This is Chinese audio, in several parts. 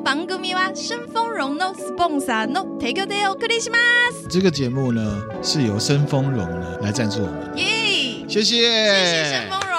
番组は声丰荣のスポンサーの提供でお送りします。这个节目呢是由声丰荣呢来赞助我们，耶、yeah!！谢谢，谢谢声丰荣。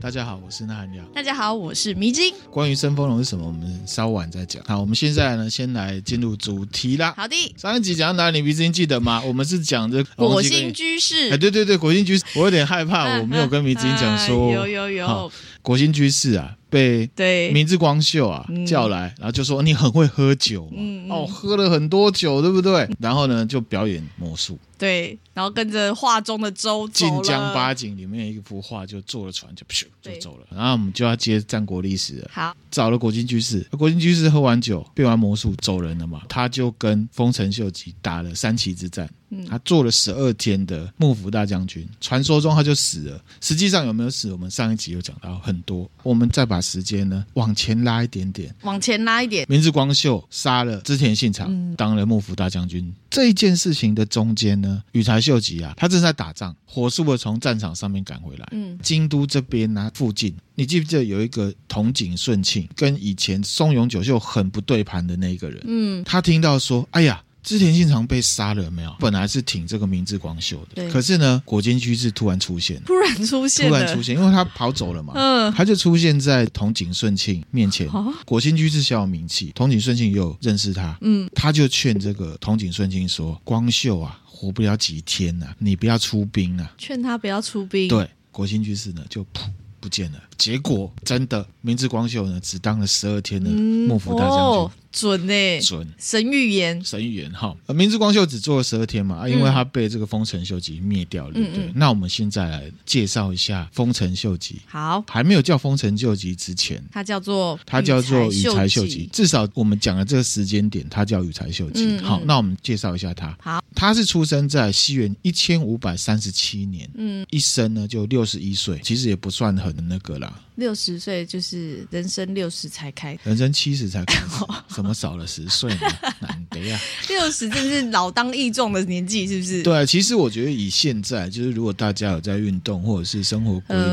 大家好，我是纳汉亮。大家好，我是迷津。关于声丰荣是什么，我们稍晚再讲。好，我们现在呢，先来进入主题啦。好的。上一集讲到哪里？迷津记得吗？我们是讲这火星居士。哎，对对对，火星居士，我有点害怕，我没有跟迷津讲说。有有有。火星居士啊， 被对明治光秀啊叫来，然后就说你很会喝酒嘛，嗯、哦，喝了很多酒，对不对？然后呢，就表演魔术。对，然后跟着画中的周走晋江八景里面一幅画，就坐了船就咻就走了。然后我们就要接战国历史了。好，找了火星居士，火星居士喝完酒变完魔术走人了嘛，他就跟丰臣秀吉打了三旗之战。嗯，他做了十二天的幕府大将军，传说中他就死了。实际上有没有死？我们上一集有讲到很多。我们再把时间呢往前拉一点点，往前拉一点。明智光秀杀了织田信长，嗯，当了幕府大将军。这一件事情的中间呢，羽柴秀吉啊，他正在打仗，火速的从战场上面赶回来。嗯，京都这边呢，啊，附近，你记不记得有一个筒井顺庆跟以前松永久秀很不对盘的那一个人？嗯，他听到说，哎呀。织田信长被杀了没有？本来是挺这个明智光秀的，可是呢，果金居士突然出现，突然出现，突然出现，因为他跑走了嘛，嗯，他就出现在筒井顺庆面前。果金居士小有名气，筒井顺庆也有认识他，嗯，他就劝这个筒井顺庆说：“光秀啊，活不了几天啊，你不要出兵啊。”劝他不要出兵。对，国兴居士呢就噗不见了。结果真的，明智光秀呢只当了十二天的幕府大将军。嗯哦准呢、欸，准神预言，神预言哈。明智光秀只做了十二天嘛，啊，因为他被这个丰臣秀吉灭掉了，对不对？嗯嗯，那我们现在来介绍一下丰臣秀吉。好，还没有叫丰臣秀吉之前，他叫做他叫做羽柴秀吉。至少我们讲的这个时间点，他叫羽柴秀吉。好，那我们介绍一下他。好，他是出生在西元一千五百三十七年，嗯，一生呢就六十一岁，其实也不算很那个啦。六十岁就是人生六十才开，人生七十才开始，什么少了十岁呢？难得呀！六十真是老当益壮的年纪，是不是？对，其实我觉得以现在，就是如果大家有在运动或者是生活规律，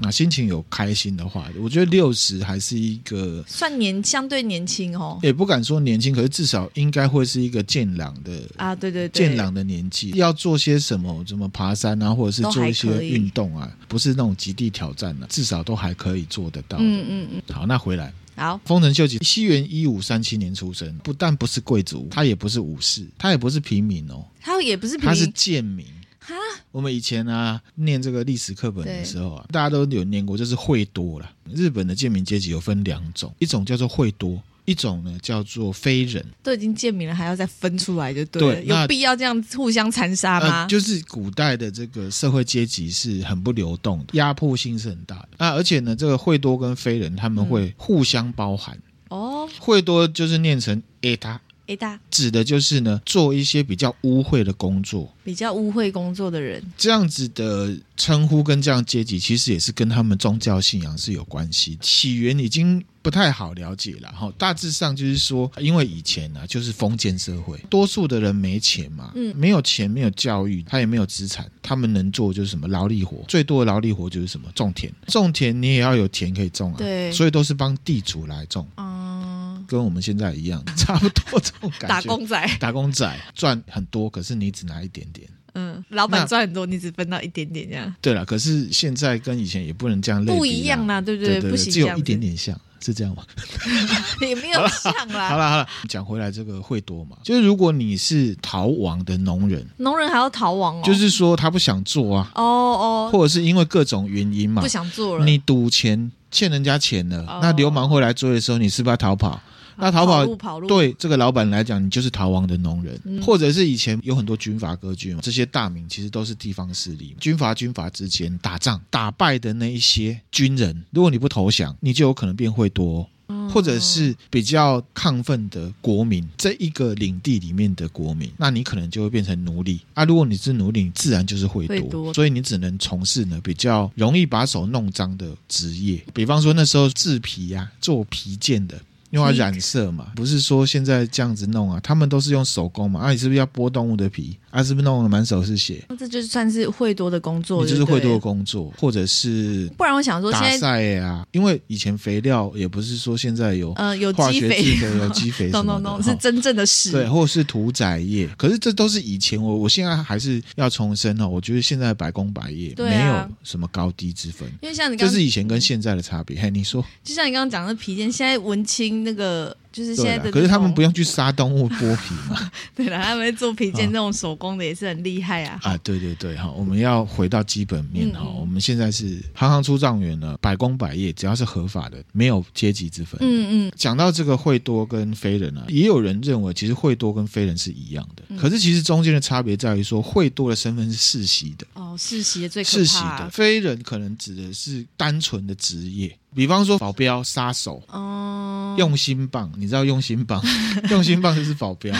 那、嗯、心情有开心的话，我觉得六十还是一个算年相对年轻哦。也不敢说年轻，可是至少应该会是一个健朗的啊，对对对，健朗的年纪。要做些什么？怎么爬山啊，或者是做一些运动啊？不是那种极地挑战啊，至少都还可以。可以做得到的。嗯嗯嗯。好，那回来。好，丰臣秀吉西元一五三七年出生，不但不是贵族，他也不是武士，他也不是平民哦，他也不是平民，他是贱民。哈，我们以前啊念这个历史课本的时候啊，大家都有念过，就是会多了。日本的贱民阶级有分两种，一种叫做会多。一种呢叫做非人，都已经贱民了，还要再分出来就对了。对，有必要这样互相残杀吗？呃，就是古代的这个社会阶级是很不流动的，压迫性是很大的。啊，而且呢，这个惠多跟非人他们会互相包含。哦，惠多就是念成 eta。Eta 指的就是呢，做一些比较污秽的工作，比较污秽工作的人，这样子的称呼跟这样阶级，其实也是跟他们宗教信仰是有关系。起源已经不太好了解了哈，大致上就是说，因为以前呢、啊、就是封建社会，多数的人没钱嘛，嗯，没有钱，没有教育，他也没有资产，他们能做就是什么劳力活，最多的劳力活就是什么种田，种田你也要有田可以种啊，对，所以都是帮地主来种，嗯。跟我们现在一样，差不多这种感觉。打工仔，打工仔赚很多，可是你只拿一点点。嗯，老板赚很多，你只分到一点点这样。对了，可是现在跟以前也不能这样类比。不一样啦，对不对？不行，只有一点点像，是这样吗？也没有像啦。好了好了，讲回来，这个会多嘛？就是如果你是逃亡的农人，农人还要逃亡哦？就是说他不想做啊，哦哦，或者是因为各种原因嘛，不想做了。你赌钱欠人家钱了，哦，那流氓会来追的时候，你是不是要逃跑？那逃跑，对这个老板来讲，你就是逃亡的农人，嗯或者是以前有很多军阀割据嘛，这些大名其实都是地方势力，军阀军阀之间打仗打败的那一些军人，如果你不投降，你就有可能变会多。或者是比较亢奋的国民，这一个领地里面的国民，那你可能就会变成奴隶啊。如果你是奴隶，你自然就是会多，所以你只能从事呢比较容易把手弄脏的职业，比方说那时候制皮呀、啊，做皮件的。因为要染色嘛，不是说现在这样子弄啊，他们都是用手工嘛。啊，你是不是要剥动物的皮？啊，是不是弄得满手是血？那这就算是会多的工作，你就是会多的工作，或者是不然我想说现在打晒啊，因为以前肥料也不是说现在有呃有化学机肥有机肥 什么的是真正的屎，对，或者是屠宰业，可是这都是以前我我现在还是要重申哦，我觉得现在百工百业、没有什么高低之分，因为像你刚这是以前跟现在的差别。嘿，你说。就像你刚刚讲的皮件，现在文青那个就是现在的，可是他们不用去杀动物剥皮嘛？对了，他们做皮件啊那种手工的也是很厉害啊。啊，对对对，哈，我们要回到基本面哈、我们现在是行行出状元了，百工百业，只要是合法的，没有阶级之分。嗯嗯，讲到这个会多跟非人啊，也有人认为其实会多跟非人是一样的，嗯可是其实中间的差别在于说，会多的身份是世袭的。哦，世袭的最可世袭的。非人可能指的是单纯的职业，比方说保镖、杀手、哦，用心棒，你知道用心棒？用心棒就是保镖，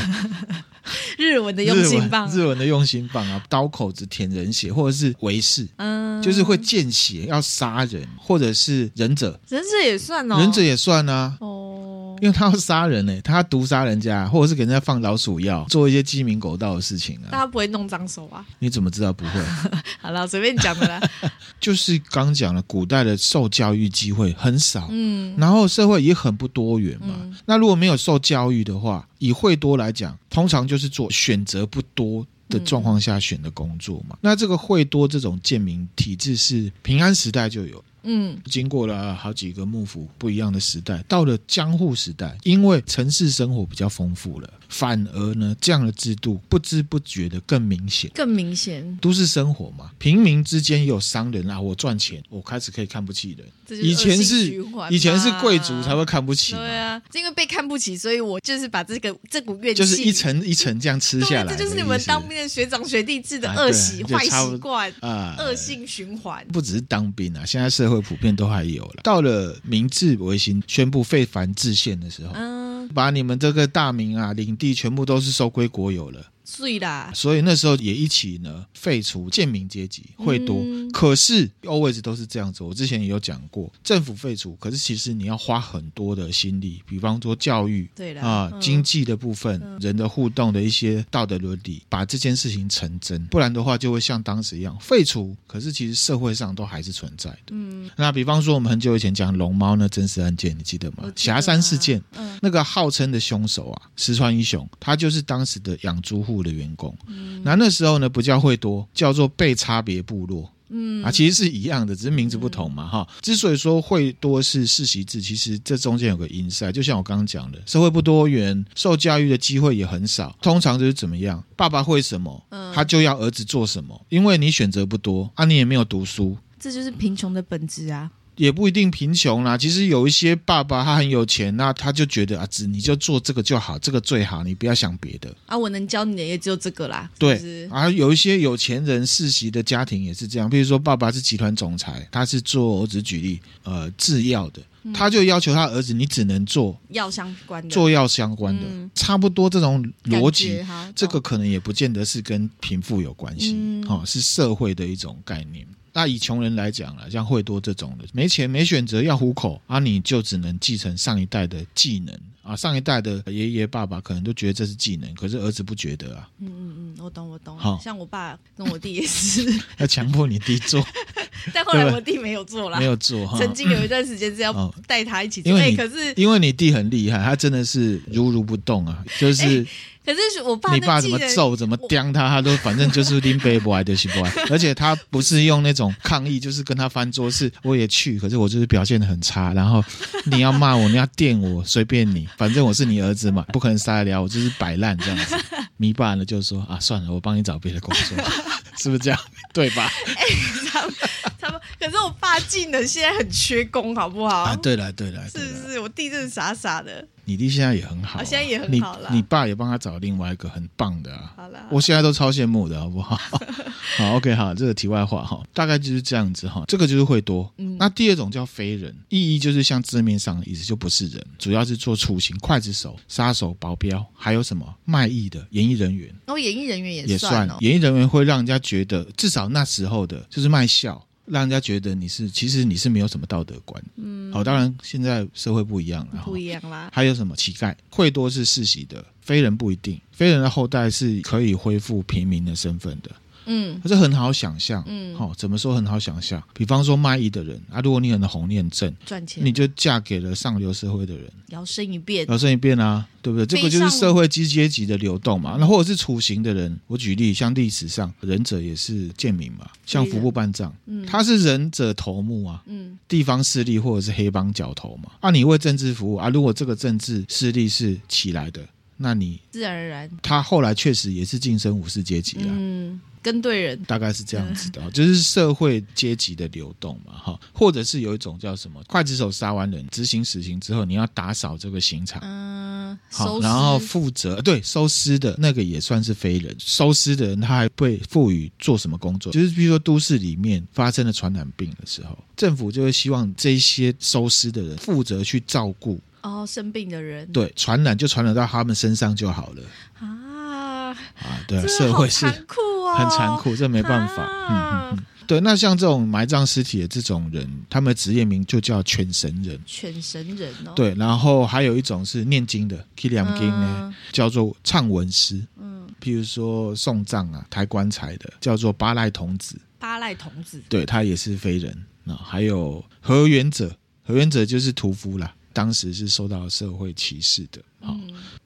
日文的用心棒，日文日文的用心棒啊，刀口子舔人血，或者是为士，嗯，就是会见血要杀人，或者是忍者，忍者也算哦，忍者也算啊。哦，因为他要杀人呢、欸，他毒杀人家，或者是给人家放老鼠药，做一些鸡鸣狗盗的事情啊。大家不会弄脏手啊。你怎么知道不会？好了，随便讲的啦。就是刚讲了，古代的受教育机会很少，嗯，然后社会也很不多元嘛。嗯那如果没有受教育的话，以会多来讲，通常就是做选择不多的状况下选的工作嘛。那这个会多这种贱民体制是平安时代就有。嗯，经过了好几个幕府不一样的时代，到了江户时代，因为城市生活比较丰富了，反而呢，这样的制度不知不觉的更明显。更明显。都市生活嘛，平民之间也有商人啊，我赚钱，我开始可以看不起人。以前是以前是贵族才会看不起嘛，对啊，是因为被看不起，所以我就是把这个这股怨气，就是一层一层这样吃下来这就是你们当兵的学长学弟制的啊恶习、对坏习惯、啊恶性循环。不只是当兵啊，现在社会普遍都还有了。到了明治维新宣布废藩置县的时候，嗯，把你们这个大明啊、领地全部都是收归国有了。碎啦，所以那时候也一起呢废除贱民阶级，会多。嗯。可是 always 都是这样子，我之前也有讲过，政府废除，可是其实你要花很多的心力，比方说教育，对啦啊，嗯。经济的部分，人的互动的一些道德伦理，把这件事情成真，不然的话就会像当时一样废除，可是其实社会上都还是存在的。嗯，那比方说我们很久以前讲龙猫那真实案件，你记得吗？霞山事件，嗯。那个号称的凶手啊，石川一雄，他就是当时的养猪户的员工。嗯那那时候呢，不叫会多，叫做被差别部落。嗯啊，其实是一样的，只是名字不同嘛，哈。之所以说会多是世袭制，其实这中间有个因塞，就像我刚刚讲的，社会不多元，受教育的机会也很少，通常就是怎么样，爸爸会什么，嗯他就要儿子做什么，因为你选择不多啊，你也没有读书，这就是贫穷的本质啊。也不一定贫穷啦。其实有一些爸爸他很有钱，那他就觉得啊，子你就做这个就好，这个最好，你不要想别的。啊，我能教你的也只有这个啦。对是不是啊，有一些有钱人世袭的家庭也是这样，比如说爸爸是集团总裁，他是做我只举例，呃，制药的，他就要求他儿子，你只能做药相关的做药相关的，嗯差不多这种逻辑，哈这个可能也不见得是跟贫富有关系，嗯哦，是社会的一种概念。那以穷人来讲了，像惠多这种的，没钱没选择要糊口啊，你就只能继承上一代的技能。啊，上一代的爷爷爸爸可能都觉得这是技能，可是儿子不觉得啊，嗯嗯嗯，我懂我懂好。像我爸跟我弟也是，要强迫你弟做，但后来我弟没有做啦没。有做哈。曾经有一段时间是要哦带他一起做，哎，因为你可是因为你弟很厉害，他真的是如如不动啊，就是 可是我爸你爸怎么揍怎么刁他，他都反正就是拎背不来就是不来，而且他不是用那种抗议，就是跟他翻桌，是我也去，可是我就是表现的很差，然后你要骂我，你要电我，随便你，反正我是你儿子嘛，不可能杀得了我，就是摆烂这样子。你爸呢就说啊，算了，我帮你找别的工作，是不是这样？对吧？他们他们，可是我爸技能现在很缺工，好不好？啊，对了对了，是不是？我弟真的傻傻的。你弟现在也很好、现在也很好了。你爸也帮他找另外一个很棒的啊。好了，我现在都超羡慕的，好不好？好，OK，好，这个题外话哈，大概就是这样子哈。这个就是会多。嗯，那第二种叫非人，意义就是像字面上的意思，就不是人，主要是做处刑、刽子手、杀手、保镖，还有什么卖艺的演艺人员。哦，演艺人员也也算哦。演艺人员会让人家觉得，至少那时候的就是卖笑。让人家觉得你是，其实你是没有什么道德观。嗯，好，当然现在社会不一样了，不一样啦。还有什么乞丐？会多是世袭的，非人不一定。非人的后代是可以恢复平民的身份的。嗯，这很好想象。嗯，好，怎么说很好想象？比方说卖艺的人啊，如果你很红，你很正，赚钱，你就嫁给了上流社会的人，摇身一变，摇身一变啊，对不对？这个就是社会阶阶级的流动嘛。那或者是处刑的人，我举例，像历史上忍者也是贱民嘛，像服部半藏，嗯，他是忍者头目啊，嗯，地方势力或者是黑帮角头嘛。啊，你为政治服务啊，如果这个政治势力是起来的，那你自然而然，他后来确实也是晋升武士阶级了，嗯。跟对人。大概是这样子的，嗯、就是社会阶级的流动嘛，哈，或者是有一种叫什么，刽子手杀完人，执行死刑之后，你要打扫这个刑场，嗯，好，然后负责对收尸的那个也算是非人，收尸的人他还被赋予做什么工作？就是比如说都市里面发生了传染病的时候，政府就会希望这些收尸的人负责去照顾哦生病的人，对，传染就传染到他们身上就好了。啊啊，对，社会是。很残酷，这没办法。嗯嗯嗯，对。那像这种埋葬尸体的这种人，他们的职业名就叫犬神人。犬神人哦。对，然后还有一种是念经的 Kiliam King 呢，叫做唱文师。嗯，譬如说送葬啊、抬棺材的，叫做八赖童子。八赖童子，对，他也是非人啊。还有河原者，河原者就是屠夫啦。当时是受到社会歧视的，好，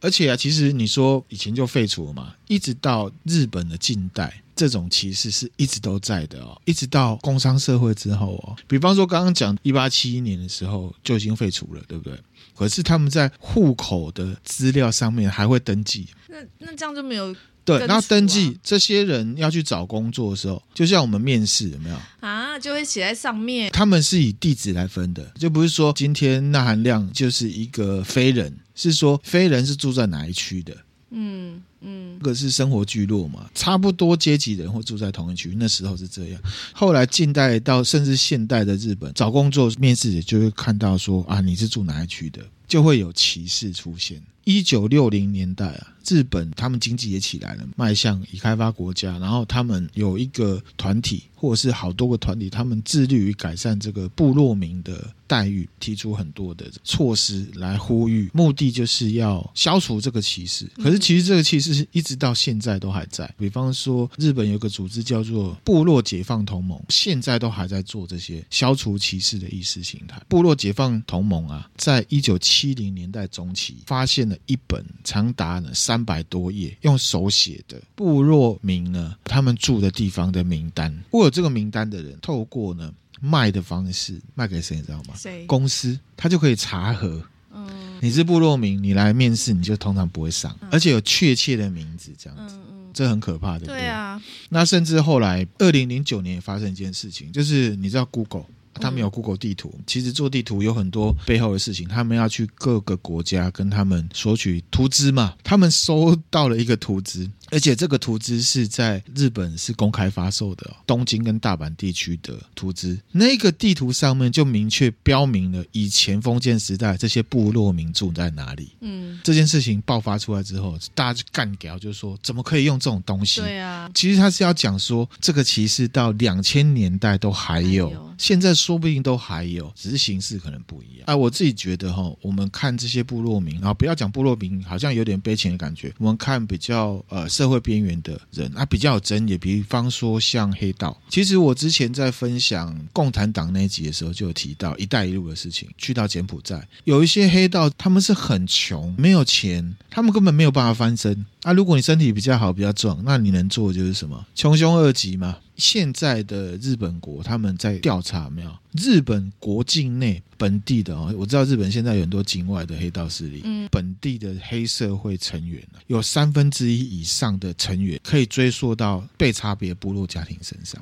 而且啊，其实你说以前就废除了嘛，一直到日本的近代，这种歧视是一直都在的哦，一直到工商社会之后哦，比方说刚刚讲一八七一年的时候就已经废除了，对不对？可是他们在户口的资料上面还会登记，那那这样就没有。对，然后登记这些人要去找工作的时候，就像我们面试有没有啊？就会写在上面。他们是以地址来分的，就不是说今天那含量就是一个非人，是说非人是住在哪一区的。嗯嗯，这个是生活聚落嘛，差不多阶级的人会住在同一区。那时候是这样，后来近代到甚至现代的日本，找工作面试也就会看到说啊，你是住哪一区的，就会有歧视出现。一九六零年代啊，日本他们经济也起来了，迈向已开发国家，然后他们有一个团体，或者是好多个团体，他们致力于改善这个部落民的待遇，提出很多的措施来呼吁，目的就是要消除这个歧视。可是其实这个歧视一直到现在都还在。比方说，日本有个组织叫做部落解放同盟，现在都还在做这些消除歧视的意识形态。部落解放同盟啊，在一九七零年代中期发现了。一本长达呢三百多页，用手写的部落名呢，他们住的地方的名单。握有这个名单的人，透过呢卖的方式卖给谁，你知道吗？谁？公司，他就可以查核。嗯，你是部落名，你来面试，你就通常不会上，嗯、而且有确切的名字，这样子，这很可怕的。对啊。那甚至后来，二零零九年也发生一件事情，就是你知道 Google。他们有 Google 地图，其实做地图有很多背后的事情。他们要去各个国家跟他们索取图资嘛，他们收到了一个图资。而且这个图资是在日本是公开发售的，东京跟大阪地区的图资，那个地图上面就明确标明了以前封建时代这些部落民住在哪里。嗯，这件事情爆发出来之后，大家就干掉，就是说怎么可以用这种东西？对啊，其实他是要讲说这个歧视到两千年代都还有，现在说不定都还有，只是形式可能不一样。哎，我自己觉得哈，我们看这些部落民，然后不要讲部落民，好像有点悲情的感觉。我们看比较呃。社会边缘的人啊，比较有争议。比方说像黑道，其实我之前在分享共产党那集的时候，就有提到“一带一路”的事情。去到柬埔寨，有一些黑道，他们是很穷，没有钱，他们根本没有办法翻身。啊，如果你身体比较好、比较壮，那你能做的就是什么？穷凶恶极嘛。现在的日本国，他们在调查没有？日本国境内本地的哦，我知道日本现在有很多境外的黑道势力，嗯，本地的黑社会成员有三分之一以上的成员可以追溯到被差别部落家庭身上。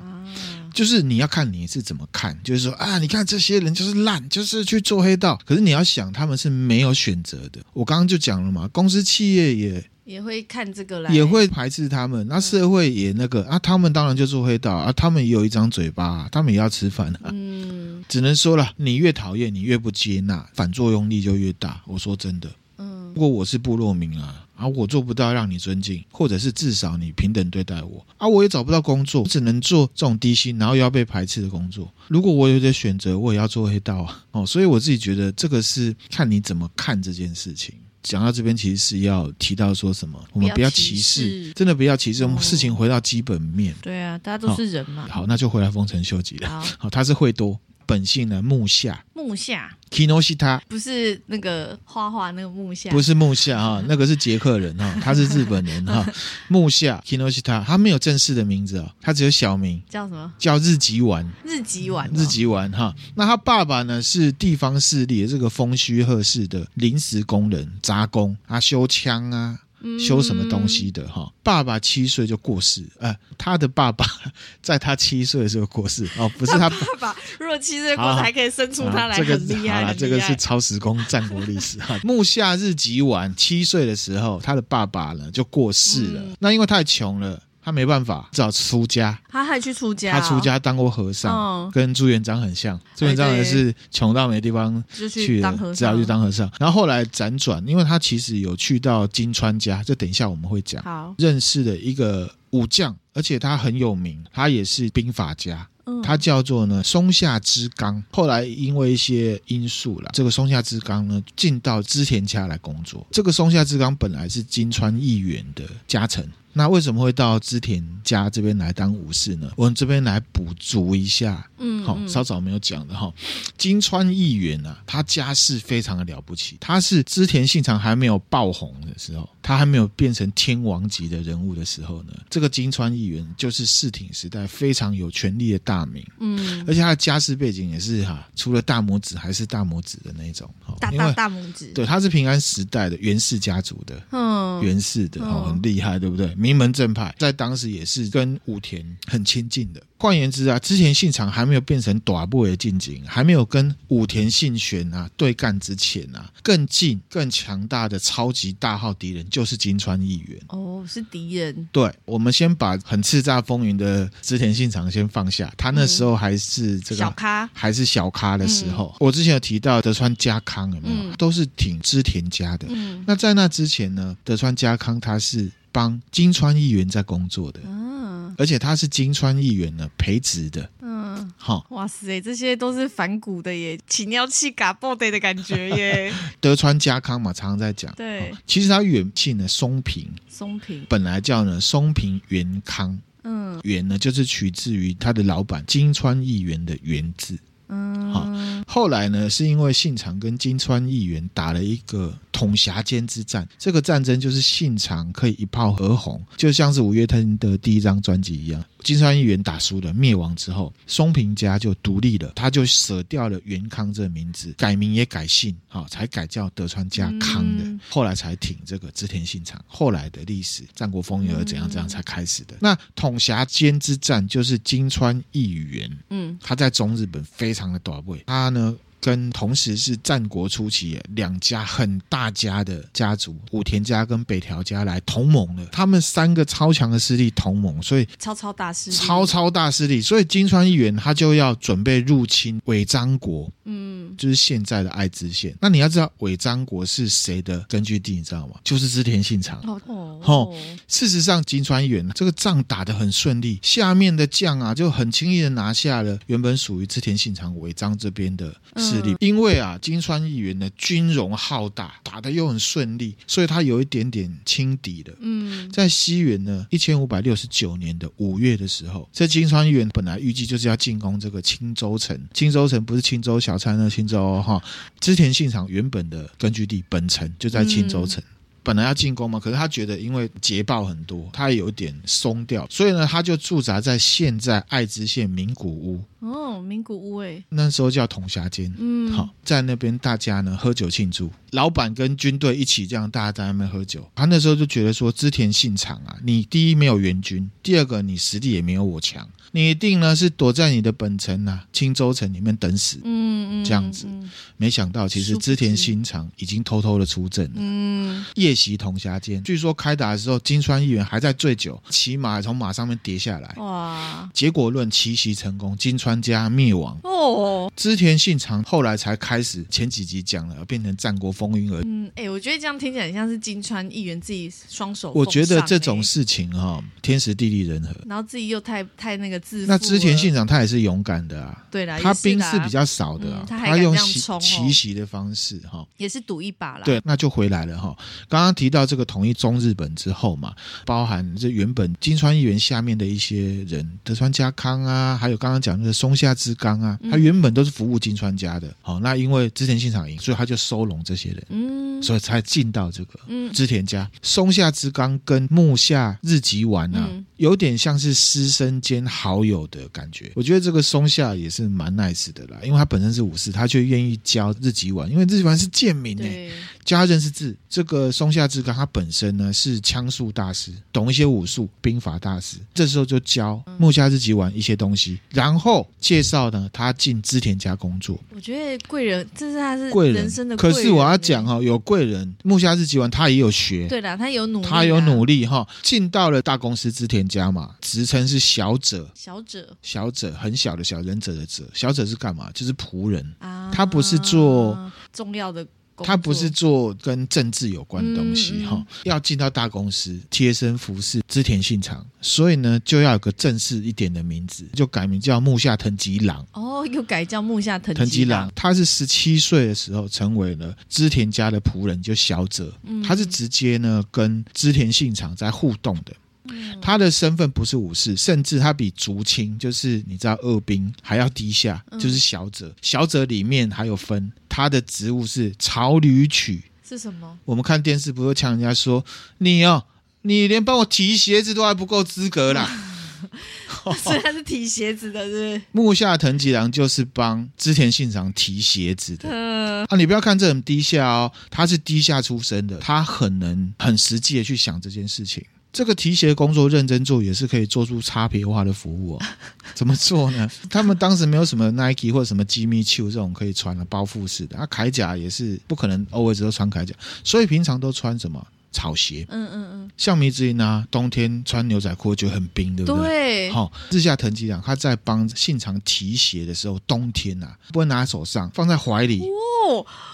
就是你要看你是怎么看，就是说啊，你看这些人就是烂，就是去做黑道。可是你要想，他们是没有选择的。我刚刚就讲了嘛，公司企业也也会看这个来，也会排斥他们。那社会也那个、嗯、啊，他们当然就做黑道啊，他们也有一张嘴巴、啊，他们也要吃饭啊。嗯，只能说了，你越讨厌，你越不接纳，反作用力就越大。我说真的。嗯，不过我是部落民啊。啊，我做不到让你尊敬，或者是至少你平等对待我啊，我也找不到工作，只能做这种低薪，然后又要被排斥的工作。如果我有点选择，我也要做黑道啊。哦，所以我自己觉得这个是看你怎么看这件事情。讲到这边，其实是要提到说什么，我们不要歧视，真的不要歧视。我们事情回到基本面，对啊，大家都是人嘛。好，那就回来丰臣秀吉了。好，好，他是会多。本姓呢，木下。木下，Kinoshita，不是那个花花那个木下，不是木下哈，那个是捷克人哈，他是日本人哈。木下 Kinoshita，他没有正式的名字哦，他只有小名，叫什么？叫日吉丸。日吉丸，日吉丸哈。那他爸爸呢是地方势力的这个丰须贺氏的临时工人杂工，他修枪啊。修什么东西的哈？爸爸七岁就过世，呃，他的爸爸 在他七岁的时候过世哦，不是他 爸爸。如果七岁过世还可以生出他来，这个很厉害。这个是超时空战国历史哈。木下日吉晚七岁的时候，他的爸爸呢就过世了。那因为太穷了。他没办法，只好出家。他还去出家，哦，他出家当过和尚，哦、跟朱元璋很像。朱元璋也是穷到没地方去了，只好去当和尚。然后后来辗转，因为他其实有去到金川家，这等一下我们会讲。好，认识的一个武将，而且他很有名，他也是兵法家。他叫做呢松下之纲。后来因为一些因素啦，这个松下之纲呢进到织田家来工作。这个松下之纲本来是金川义元的家臣。那为什么会到织田家这边来当武士呢？我们这边来补足一下，嗯，好，稍早没有讲的哈。金川义元啊，他家世非常的了不起，他是织田信长还没有爆红的时候，他还没有变成天王级的人物的时候呢，这个金川议员就是世挺时代非常有权力的大名，嗯，而且他的家世背景也是哈，除了大拇指还是大拇指的那种，大大大拇指，对，他是平安时代的源氏家族的，嗯，源氏的哦，很厉害，对不对？名门正派，在当时也是跟武田很亲近的。换言之啊，之前信长还没有变成短部的近景，还没有跟武田信玄啊对干之前啊，更近、更强大的超级大号敌人就是金川议员。哦，是敌人。对，我们先把很叱咤风云的织田信长先放下，他那时候还是这个、嗯、小咖，还是小咖的时候。嗯、我之前有提到德川家康有没有？嗯、都是挺织田家的。嗯、那在那之前呢，德川家康他是。帮金川议员在工作的，嗯，而且他是金川议员呢培植的，嗯，好，哇塞，这些都是反骨的耶，起尿气嘎爆的的感觉耶。德川家康嘛，常常在讲，对，其实他远近呢松平，松平。本来叫呢松平元康，嗯，元呢就是取自于他的老板金川议员的元字。嗯，好，后来呢，是因为信长跟金川议员打了一个统辖间之战，这个战争就是信长可以一炮而红，就像是五月天的第一张专辑一样。今川议员打输了，灭亡之后，松平家就独立了，他就舍掉了元康这个名字，改名也改姓，好，才改叫德川家康的。嗯、后来才挺这个织田信长。后来的历史，战国风云怎样怎样才开始的。嗯、那统辖间之战就是金川义元，嗯，他在中日本非常的大位，他呢。跟同时是战国初期两家很大家的家族武田家跟北条家来同盟了，他们三个超强的势力同盟，所以超超大势力，超超大势力，所以金川义元他就要准备入侵尾张国，嗯，就是现在的爱知县。那你要知道尾张国是谁的根据地，你知道吗？就是织田信长。哦，哦，事实上金川义元这个仗打得很顺利，下面的将啊就很轻易的拿下了原本属于织田信长尾张这边的。势力，因为啊，金川议员的军容浩大，打得又很顺利，所以他有一点点轻敌的。嗯，在西元呢一千五百六十九年的五月的时候，这金川议员本来预计就是要进攻这个青州城。青州城不是青州小菜那青州哈，织田信长原本的根据地本城就在青州城。嗯本来要进攻嘛，可是他觉得因为捷报很多，他有点松掉，所以呢，他就驻扎在现在爱知县名古屋。哦，名古屋哎，那时候叫统辖间。嗯，好，在那边大家呢喝酒庆祝，老板跟军队一起这样，大家在那边喝酒。他那时候就觉得说，织田信长啊，你第一没有援军，第二个你实力也没有我强。你一定呢是躲在你的本城呐、啊，青州城里面等死，嗯嗯，这样子。嗯、没想到其实织田信长已经偷偷的出阵了，嗯，夜袭铜匣间。据说开打的时候，金川议员还在醉酒，骑马从马上面跌下来，哇！结果论奇袭成功，金川家灭亡。哦，织田信长后来才开始前几集讲了，变成战国风云儿。嗯，哎、欸，我觉得这样听起来很像是金川议员自己双手、欸。我觉得这种事情哈、哦，天时地利人和，然后自己又太太那个。那织田信长他也是勇敢的啊，对啦，他兵是比较少的，啊嗯，他用奇袭的方式哈，也是赌一把啦。对，那就回来了哈。刚刚提到这个统一中日本之后嘛，包含这原本金川议员下面的一些人，德川家康啊，还有刚刚讲的那个松下之刚啊，他原本都是服务金川家的。好，那因为织田信长赢，所以他就收拢这些人，嗯，所以才进到这个织田家。松下之刚跟木下日吉丸啊，有点像是师生间好好友的感觉，我觉得这个松下也是蛮 nice 的啦，因为他本身是武士，他却愿意教日吉丸，因为日吉丸是贱民哎，教他认识字。这个松下志刚他本身呢是枪术大师，懂一些武术兵法大师，这时候就教木下日吉玩一些东西，然后介绍呢他进织田家工作。我觉得贵人，这是他是贵人人生的贵人。可是我要讲哈、哦，有贵人，木下日吉玩他也有学，对啦，他有努力，他有努力哈，进到了大公司织田家嘛，职称是小者，小者。小者很小的小忍者的者，小者是干嘛？就是仆人，啊、他不是做重要的，他不是做跟政治有关的东西哈、嗯嗯。要进到大公司，贴身服侍织田信长，所以呢，就要有个正式一点的名字，就改名叫木下藤吉郎。哦，又改叫木下藤藤吉郎。他是十七岁的时候成为了织田家的仆人，就小泽。嗯、他是直接呢跟织田信长在互动的。他的身份不是武士，甚至他比竹青，就是你知道二兵还要低下，就是小者。小者里面还有分，他的职务是草履曲。是什么？我们看电视不会呛人家说你哦，你连帮我提鞋子都还不够资格啦。所以他是提鞋子的，是不是？木下藤吉郎就是帮织田信长提鞋子的。嗯啊，你不要看这很低下哦，他是低下出身的，他很能很实际的去想这件事情。这个提鞋工作认真做，也是可以做出差别化的服务哦。怎么做呢？他们当时没有什么 Nike 或者什么 Jimmy Choo 这种可以穿的包覆式的，啊，铠甲也是不可能 always 都穿铠甲，所以平常都穿什么草鞋。嗯嗯嗯。像迷之音啊，冬天穿牛仔裤就很冰，对不对？对。好，日下藤吉郎他在帮信长提鞋的时候，冬天啊，不会拿在手上，放在怀里。哦，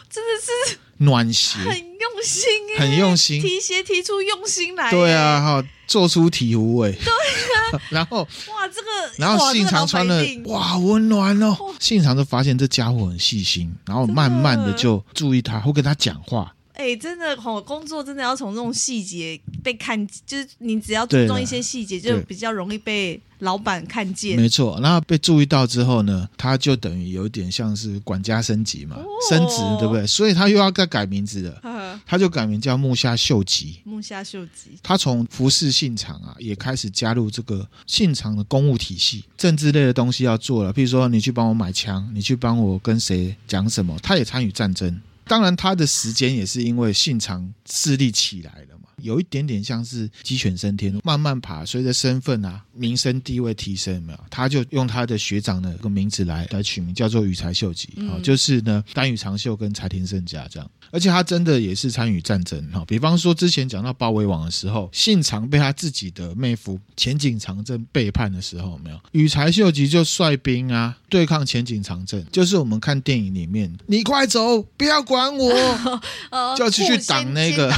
真的是。暖鞋很用心，很用心，提鞋提出用心来。对啊，哈，做出体无味。对啊，然后哇，这个然后信长穿了哇，温暖哦。信长就发现这家伙很细心，然后慢慢的就注意他，会跟他讲话。哎、欸，真的好，工作真的要从这种细节被看，就是你只要注重一些细节，就比较容易被老板看见。没错，然后被注意到之后呢，他就等于有点像是管家升级嘛，哦、升职，对不对？所以他又要再改名字了，呵他就改名叫木下秀吉。木下秀吉，他从服侍信长啊，也开始加入这个信长的公务体系，政治类的东西要做了，譬如说你去帮我买枪，你去帮我跟谁讲什么，他也参与战争。当然，他的时间也是因为信长势力起来了，有一点点像是鸡犬升天，慢慢爬，随着身份啊、名声地位提升，没有，他就用他的学长的一个名字来来取名，叫做羽柴秀吉，好、嗯，就是呢丹羽长秀跟柴田胜家这样。而且他真的也是参与战争哈，比方说之前讲到包围网的时候，信长被他自己的妹夫前井长政背叛的时候，有没有羽柴秀吉就率兵啊对抗前井长政，就是我们看电影里面，你快走，不要管我，就是去挡那个，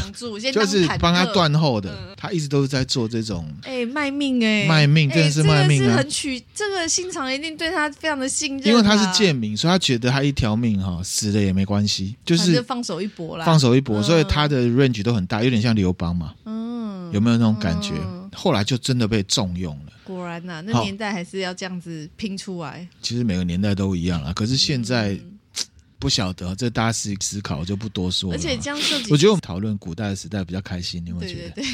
就是帮他断后的，他一直都是在做这种，哎，卖命哎，卖命真的是卖命啊，很取这个心肠一定对他非常的信任，因为他是贱民，所以他觉得他一条命哈死了也没关系，就是放手一搏啦，放手一搏，所以他的 range 都很大，有点像刘邦嘛。嗯，有没有那种感觉？后来就真的被重用了。果然呐，那年代还是要这样子拼出来。其实每个年代都一样啊，可是现在不晓得，这大家思思考，我就不多说了。而且江秀吉，我觉得我们讨论古代的时代比较开心，你会觉得？对 对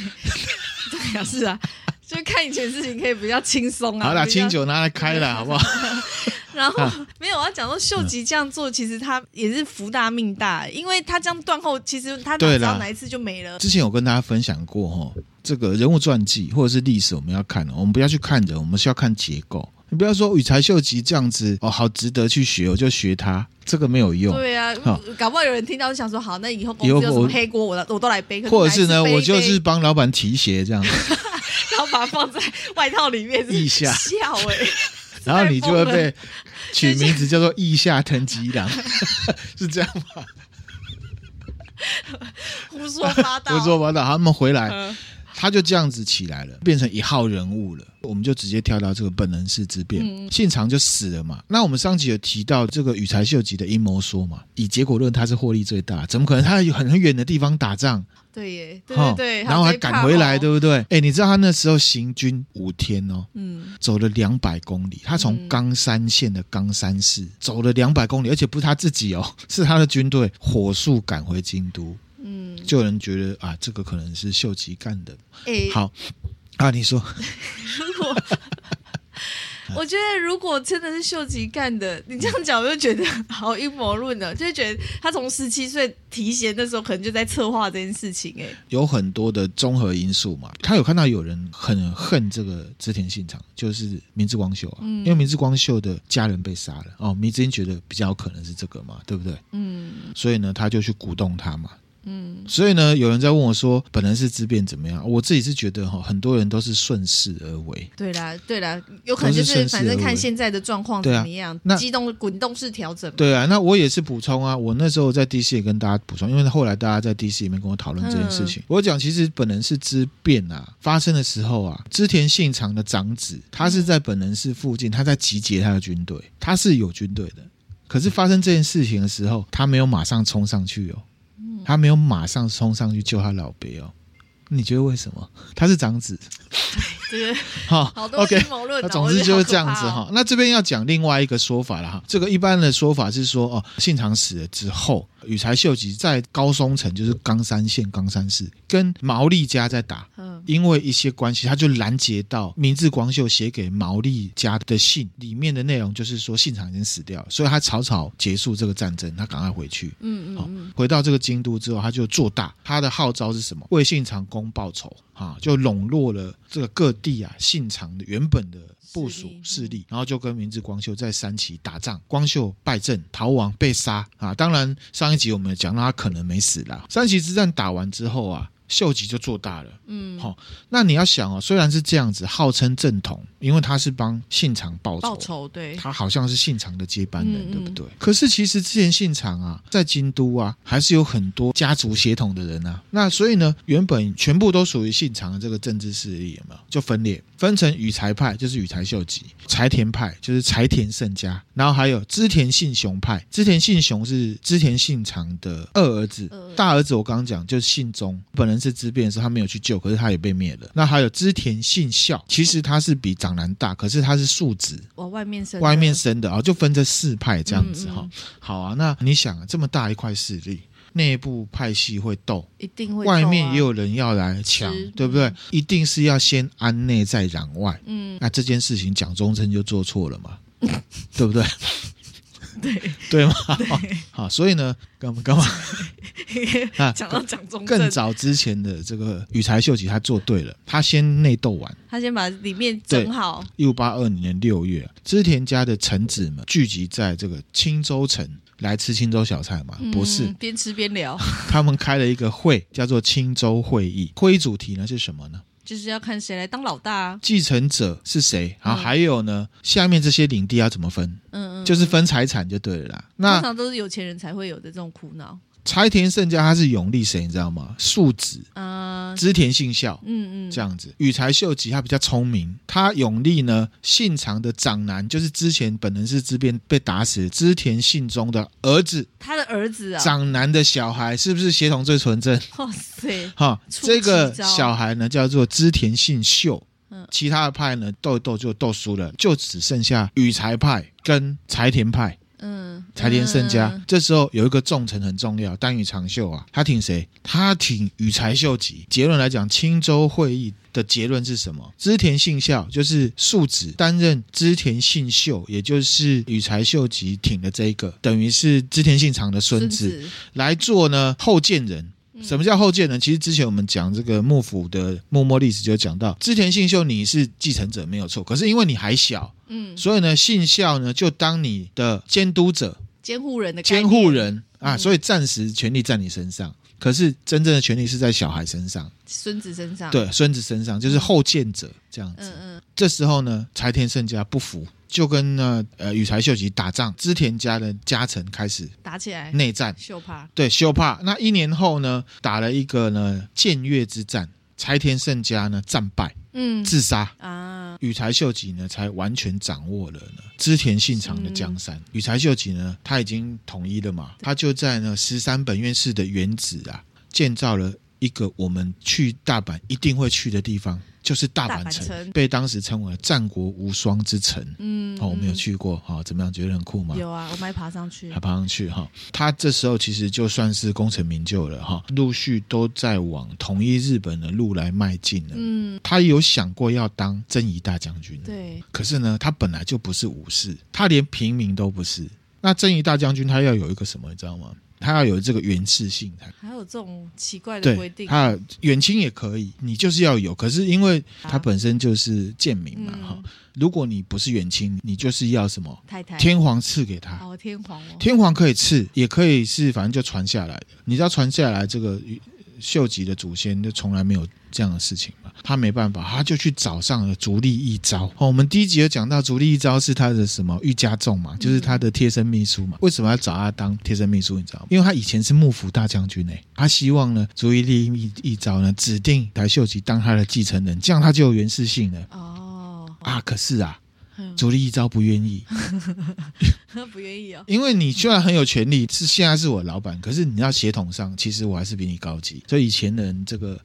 对，对啊，是啊，就看以前事情可以比较轻松啊。好啦，清酒拿来开了，好不好？然后没有，我要讲说秀吉这样做，其实他也是福大命大，因为他这样断后，其实他只要哪一次就没了。之前有跟大家分享过哈，这个人物传记或者是历史，我们要看，我们不要去看人，我们是要看结构。你不要说羽柴秀吉这样子哦，好值得去学，我就学他，这个没有用。对啊，搞不好有人听到就想说，好，那以后公司有什么黑锅，我我都来背。或者是呢，我就是帮老板提鞋这样子，然后把它放在外套里面，腋下笑哎。然后你就会被取名字叫做“腋下藤吉郎”，是这样吗？胡说八道，胡说八道。好，他们回来。他就这样子起来了，变成一号人物了。我们就直接跳到这个本能寺之变，嗯、信长就死了嘛。那我们上集有提到这个羽柴秀吉的阴谋说嘛，以结果论他是获利最大，怎么可能他有很很远的地方打仗？对耶，对对对，然后还赶回来，对不对？哎，你知道他那时候行军五天哦，嗯，走了两百公里，他从冈山县的冈山市走了两百公里，而且不是他自己哦，是他的军队火速赶回京都。嗯，就有人觉得啊，这个可能是秀吉干的。哎，好啊，你说，如果 我觉得如果真的是秀吉干的，你这样讲我就觉得好阴谋论呢，就觉得他从十七岁提携的时候，可能就在策划这件事情。哎，有很多的综合因素嘛。他有看到有人很恨这个织田信长，就是明智光秀啊，嗯、因为明智光秀的家人被杀了哦，明智觉得比较有可能是这个嘛，对不对？嗯，所以呢，他就去鼓动他嘛。嗯，所以呢，有人在问我说，本能是之变怎么样？我自己是觉得哈，很多人都是顺势而为。对啦，对啦，有可能就是反正看现在的状况怎么样，那机动滚动式调整。对啊，那我也是补充啊，我那时候在 DC 也跟大家补充，因为后来大家在 DC 里面跟我讨论这件事情，嗯、我讲其实本能是之变啊发生的时候啊，织田信长的长子他是在本能寺附近，他在集结他的军队，他是有军队的，可是发生这件事情的时候，他没有马上冲上去哦。他没有马上冲上去救他老爹哦，你觉得为什么？他是长子，对，好，好多阴谋论。那总之就是这样子哈。那这边要讲另外一个说法了哈。这个一般的说法是说哦，信长死了之后。羽柴秀吉在高松城，就是冈山县冈山市，跟毛利家在打。嗯因为一些关系，他就拦截到明治光秀写给毛利家的信，里面的内容就是说信长已经死掉了，所以他草草结束这个战争，他赶快回去。嗯嗯，好，回到这个京都之后，他就做大，他的号召是什么？为信长公报仇啊！就笼络了这个各地啊，信长的原本的。部署势力，然后就跟明智光秀在三崎打仗，光秀败阵逃亡被杀啊！当然上一集我们讲到他可能没死啦。三崎之战打完之后啊。秀吉就做大了，嗯，好，那你要想哦，虽然是这样子，号称正统，因为他是帮信长报仇，报仇，对，他好像是信长的接班人，嗯嗯对不对？可是其实之前信长啊，在京都啊，还是有很多家族血统的人啊，那所以呢，原本全部都属于信长的这个政治势力有没有？就分裂，分成羽柴派，就是羽柴秀吉；柴田派，就是柴田胜家；然后还有织田信雄派，织田信雄是织田信长的二儿子，呃、大儿子我刚刚讲就是信忠，本人。是之变的时候，他没有去救，可是他也被灭了。那还有织田信孝，其实他是比长男大，可是他是庶子，往外面生，外面生的啊，就分这四派这样子哈。嗯嗯好啊，那你想啊，这么大一块势力，内部派系会斗，一定会、啊，外面也有人要来抢，是对不对？一定是要先安内再攘外。嗯，那这件事情蒋中正就做错了嘛，对不对？对对吗？对 好，所以呢，干嘛干嘛？啊，讲到讲中更早之前的这个羽柴秀吉，他做对了，他先内斗完，他先把里面整好。一五八二年六月，织田家的臣子们聚集在这个青州城来吃青州小菜嘛？嗯、不是，边吃边聊。他们开了一个会，叫做青州会议。会议主题呢是什么呢？就是要看谁来当老大啊，继承者是谁？然后还有呢，嗯、下面这些领地要怎么分？嗯嗯，就是分财产就对了啦。那通常都是有钱人才会有的这种苦恼。柴田胜家他是永立谁，你知道吗？庶子啊，织田信孝，嗯嗯，这样子。羽柴秀吉他比较聪明，他永立呢信长的长男，就是之前本能寺之变被打死织田信忠的儿子。他的儿子啊，长男的小孩是不是协同最纯正？哇塞，哈，这个小孩呢叫做织田信秀。嗯，其他的派呢斗一斗就斗输了，就只剩下羽柴派跟柴田派。嗯。财田胜家。嗯、这时候有一个重臣很重要，丹羽长秀啊，他挺谁？他挺羽柴秀吉。结论来讲，青州会议的结论是什么？织田信孝就是庶子担任织田信秀，也就是羽柴秀吉挺的这一个，等于是织田信长的孙子，孙子来做呢后见人。什么叫后见人？其实之前我们讲这个幕府的幕末历史就讲到，织田信秀你是继承者没有错，可是因为你还小，嗯，所以呢，信孝呢就当你的监督者、监护人的监护人啊，所以暂时权力在你身上，可是真正的权利是在小孩身上，孙子身上，对，孙子身上就是后见者这样子。嗯嗯，这时候呢，柴田胜家不服。就跟呢呃羽柴秀吉打仗，织田家的家臣开始打起来，内战，秀怕对秀怕。那一年后呢，打了一个呢建越之战，柴田胜家呢战败，嗯，自杀啊。羽柴秀吉呢才完全掌握了呢织田信长的江山。嗯、羽柴秀吉呢他已经统一了嘛，他就在呢十三本院寺的原址啊建造了一个我们去大阪一定会去的地方。就是大阪城，被当时称为战国无双之城。嗯，哦，我没有去过，哈、哦，怎么样？觉得很酷吗？有啊，我们还爬上去，还爬上去，哈、哦。他这时候其实就算是功成名就了，哈、哦，陆续都在往统一日本的路来迈进了。嗯，他有想过要当征夷大将军，对。可是呢，他本来就不是武士，他连平民都不是。那正义大将军他要有一个什么，你知道吗？他要有这个源氏姓，还有这种奇怪的规定。他远亲也可以，你就是要有。可是因为他本身就是贱民嘛，哈、嗯。如果你不是远亲，你就是要什么？太太。天皇赐给他。哦，天皇哦。天皇可以赐，也可以是，反正就传下来的。你知道传下来这个秀吉的祖先就从来没有这样的事情。他没办法，他就去找上了足利义昭。哦，我们第一集有讲到足利义昭是他的什么御家众嘛，就是他的贴身秘书嘛。为什么要找他当贴身秘书？你知道吗？因为他以前是幕府大将军诶，他希望呢足利义义昭呢指定台秀吉当他的继承人，这样他就有源氏姓了。哦啊，可是啊。足利义昭不愿意，不愿意哦。因为你虽然很有权利，是现在是我老板，可是你要协同上，其实我还是比你高级。所以以前的人这个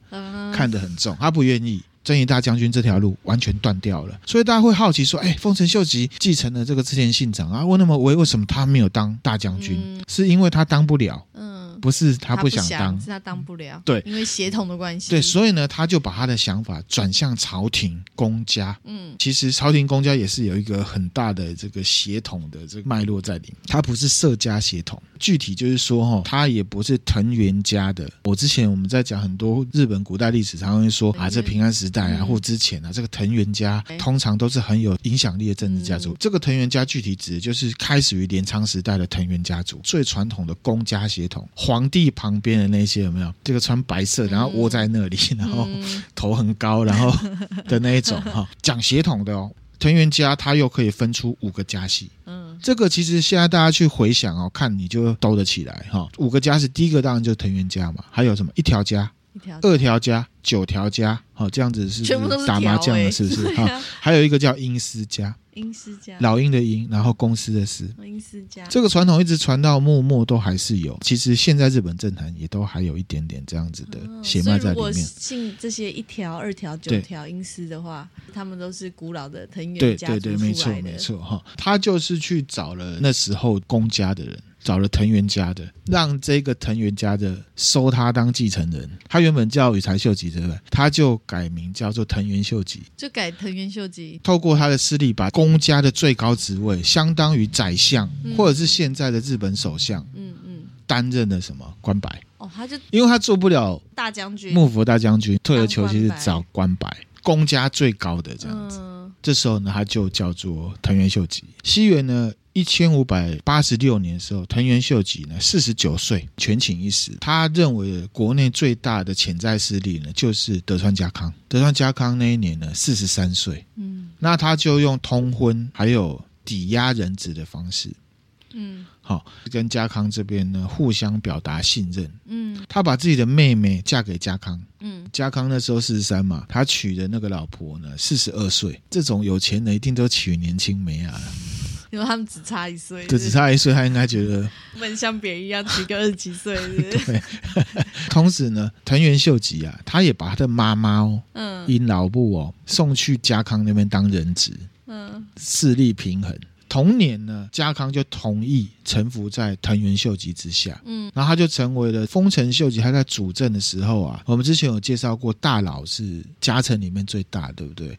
看得很重，他不愿意。正义大将军这条路完全断掉了，所以大家会好奇说：哎，丰臣秀吉继承了这个织田信长啊，为那么为为什么他没有当大将军？嗯、是因为他当不了。嗯。不是他不想当，不是他当不了。对，因为协同的关系。对，所以呢，他就把他的想法转向朝廷公家。嗯，其实朝廷公家也是有一个很大的这个协同的这个脉络在里面。他不是社家血统，具体就是说哈，他也不是藤原家的。我之前我们在讲很多日本古代历史，常常会说啊，这平安时代啊，或之前啊，这个藤原家通常都是很有影响力的政治家族。这个藤原家具体指的就是开始于镰仓时代的藤原家族，最传统的公家血统。皇帝旁边的那些有没有？这个穿白色，然后窝在那里，然后头很高，然后 的那一种哈，讲血统的哦。藤原家他又可以分出五个家系，嗯，这个其实现在大家去回想哦，看你就兜得起来哈。五个家是第一个当然就是藤原家嘛，还有什么一条家、一条二条家、九条家，好，这样子是打麻将的，是不是？哈，还有一个叫阴司家。鹰司家，老鹰的鹰，然后公司的司，英司家，这个传统一直传到幕末都还是有。其实现在日本政坛也都还有一点点这样子的血脉在里面。如果姓这些一条、二条、九条英司的话，他们都是古老的藤原家。对对对，没错没错哈。他就是去找了那时候公家的人。找了藤原家的，让这个藤原家的收他当继承人。他原本叫羽柴秀吉，对不对？他就改名叫做藤原秀吉，就改藤原秀吉。透过他的势力，把公家的最高职位，相当于宰相，嗯、或者是现在的日本首相，嗯嗯，担任了什么官白？哦，他就因为他做不了大将军，幕府大将军，退而求其次找官白，公家最高的这样子。嗯、这时候呢，他就叫做藤原秀吉。西元呢？一千五百八十六年的时候，藤原秀吉呢，四十九岁，权倾一时。他认为国内最大的潜在势力呢，就是德川家康。德川家康那一年呢，四十三岁。嗯，那他就用通婚还有抵押人质的方式，嗯，好，跟家康这边呢互相表达信任。嗯，他把自己的妹妹嫁给家康。嗯，家康那时候四十三嘛，他娶的那个老婆呢，四十二岁。这种有钱人一定都娶年轻妹啊。因为他们只差一岁，就只差一岁，他应该觉得不能像别人一样娶个二十几岁。对，同时呢，藤原秀吉啊，他也把他的妈妈哦，嗯，因老部哦送去家康那边当人质，嗯，势力平衡。同年呢，家康就同意臣服在藤原秀吉之下。嗯，然后他就成为了丰臣秀吉。他在主政的时候啊，我们之前有介绍过，大佬是家臣里面最大，对不对？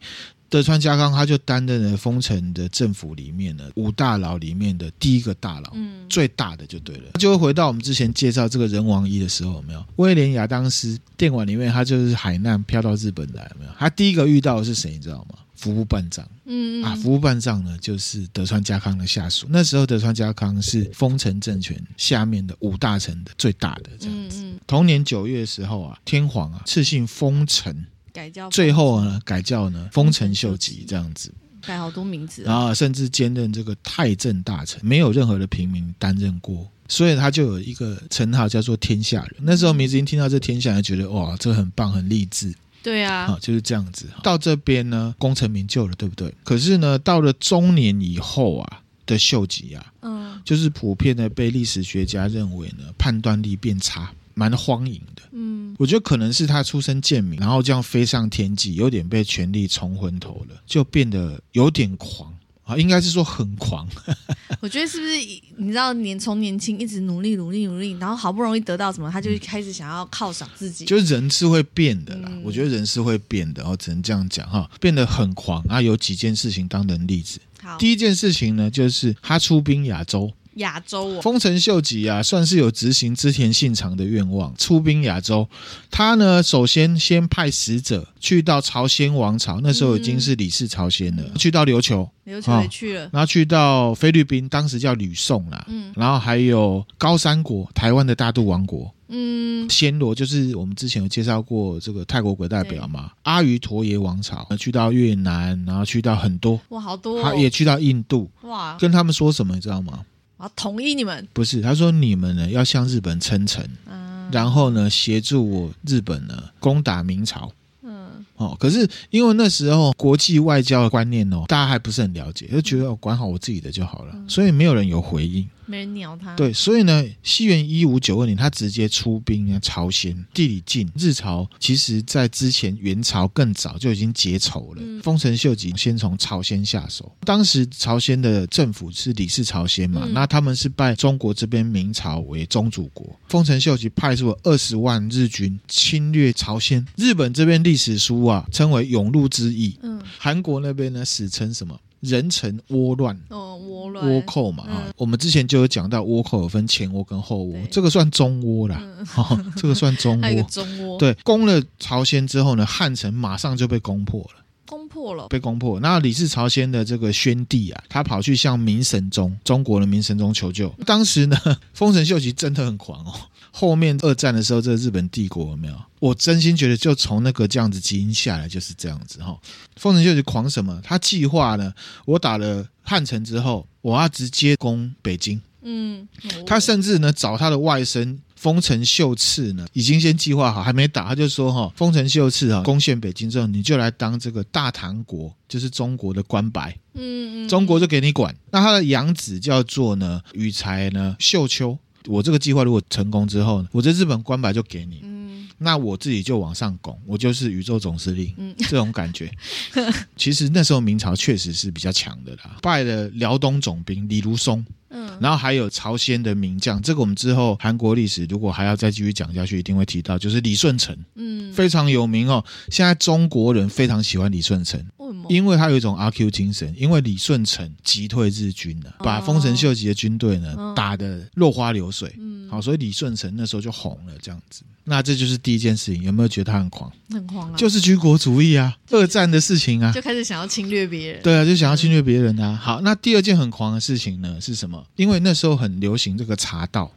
德川家康他就担任了丰臣的政府里面呢五大佬里面的第一个大佬，嗯，最大的就对了。就会回到我们之前介绍这个仁王一的时候，有没有？威廉亚当斯电玩里面，他就是海难飘到日本来，有没有？他第一个遇到的是谁？你知道吗？服部半藏，嗯，嗯啊，服部半藏呢，就是德川家康的下属。那时候德川家康是丰臣政权下面的五大臣的最大的这样子。嗯嗯、同年九月的时候啊，天皇啊赐姓丰臣。改叫最后呢，改叫呢丰臣秀吉这样子，改好多名字，然后甚至兼任这个太政大臣，没有任何的平民担任过，所以他就有一个称号叫做天下人。那时候，明子英听到这天下人，觉得哇，这很棒，很励志。对啊，啊，就是这样子。到这边呢，功成名就了，对不对？可是呢，到了中年以后啊的秀吉啊，嗯，就是普遍的被历史学家认为呢，判断力变差。蛮荒淫的，嗯，我觉得可能是他出身贱民，然后这样飞上天际，有点被权力冲昏头了，就变得有点狂啊，应该是说很狂。我觉得是不是你知道，年从年轻一直努力努力努力，然后好不容易得到什么，他就开始想要犒赏自己。就人是会变的啦，嗯、我觉得人是会变的，然后只能这样讲哈，变得很狂啊。有几件事情当成例子，第一件事情呢，就是他出兵亚洲。亚洲哦，丰臣秀吉啊，算是有执行织田信长的愿望，出兵亚洲。他呢，首先先派使者去到朝鲜王朝，那时候已经是李氏朝鲜了，嗯、去到琉球，琉球也去了，然后去到菲律宾，当时叫吕宋啦，嗯，然后还有高山国，台湾的大肚王国，嗯，暹罗就是我们之前有介绍过这个泰国鬼代表嘛，阿瑜陀耶王朝，去到越南，然后去到很多，哇，好多、哦，他也去到印度，哇，跟他们说什么，你知道吗？我要同意你们，不是，他说你们呢要向日本称臣，嗯、然后呢协助我日本呢攻打明朝。嗯哦，可是因为那时候国际外交的观念哦，大家还不是很了解，就觉得哦管好我自己的就好了，嗯、所以没有人有回应。没人鸟他。对，所以呢，西元一五九二年，他直接出兵啊，朝鲜。地理近，日朝其实在之前元朝更早就已经结仇了。丰臣、嗯、秀吉先从朝鲜下手，当时朝鲜的政府是李氏朝鲜嘛，嗯、那他们是拜中国这边明朝为宗主国。丰臣秀吉派出了二十万日军侵略朝鲜，日本这边历史书啊称为涌入之役。嗯，韩国那边呢史称什么？人臣倭乱。哦，倭乱。倭寇嘛啊，嗯、我们之前就有讲到倭寇有分前倭跟后倭，对。这个算中倭啦，嗯。哦、这个算中倭。中倭对，攻了朝鲜之后呢，汉城马上就被攻破了，攻破了，被攻破。那李氏朝鲜的这个宣帝啊，他跑去向明神宗，中国的明神宗求救。当时呢，丰臣秀吉真的很狂哦。后面二战的时候，这个日本帝国有没有？我真心觉得，就从那个这样子基因下来就是这样子哈。丰臣秀吉狂什么？他计划呢？我打了汉城之后，我要直接攻北京。嗯，他甚至呢找他的外甥丰臣秀次呢，已经先计划好，还没打，他就说哈，丰臣秀次啊，攻陷北京之后，你就来当这个大唐国，就是中国的官白。嗯嗯，中国就给你管。那他的养子叫做呢羽柴呢秀秋。我这个计划如果成功之后，我这日本官白就给你，嗯，那我自己就往上拱，我就是宇宙总司令，嗯，这种感觉。其实那时候明朝确实是比较强的啦，败了辽东总兵李如松。嗯，然后还有朝鲜的名将，这个我们之后韩国历史如果还要再继续讲下去，一定会提到，就是李舜臣，嗯，非常有名哦。现在中国人非常喜欢李舜臣，为什么？因为他有一种阿 Q 精神，因为李舜臣击退日军了，把丰臣秀吉的军队呢打得落花流水，嗯，好，所以李舜臣那时候就红了，这样子。那这就是第一件事情，有没有觉得他很狂？很狂啊！就是军国主义啊，二战的事情啊，就开始想要侵略别人。对啊，就想要侵略别人啊。好，那第二件很狂的事情呢是什么？因为那时候很流行这个茶道，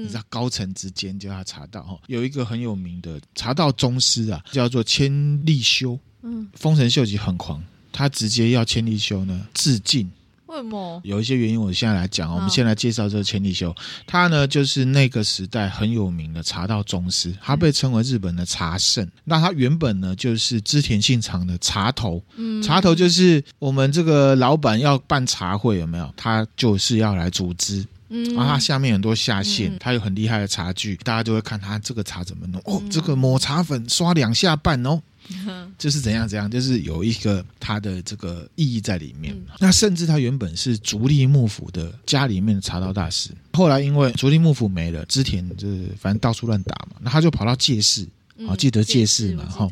嗯，你知道高层之间叫他茶道哈，有一个很有名的茶道宗师啊，叫做千利休。嗯，丰臣秀吉很狂，他直接要千利休呢自尽。为什么？有一些原因，我现在来讲。我们先来介绍这个千利休，他呢就是那个时代很有名的茶道宗师，他被称为日本的茶圣。那他原本呢就是织田信长的茶头，嗯，茶头就是我们这个老板要办茶会有没有？他就是要来组织。嗯，然后他下面很多下线，嗯他有很厉害的茶具，大家就会看他这个茶怎么弄。哦，这个抹茶粉刷两下半哦。就是怎样怎样，就是有一个它的这个意义在里面。嗯、那甚至他原本是足利幕府的家里面的茶道大师，后来因为足利幕府没了，织田就是反正到处乱打嘛，那他就跑到借势。好，记得借势嘛？哈，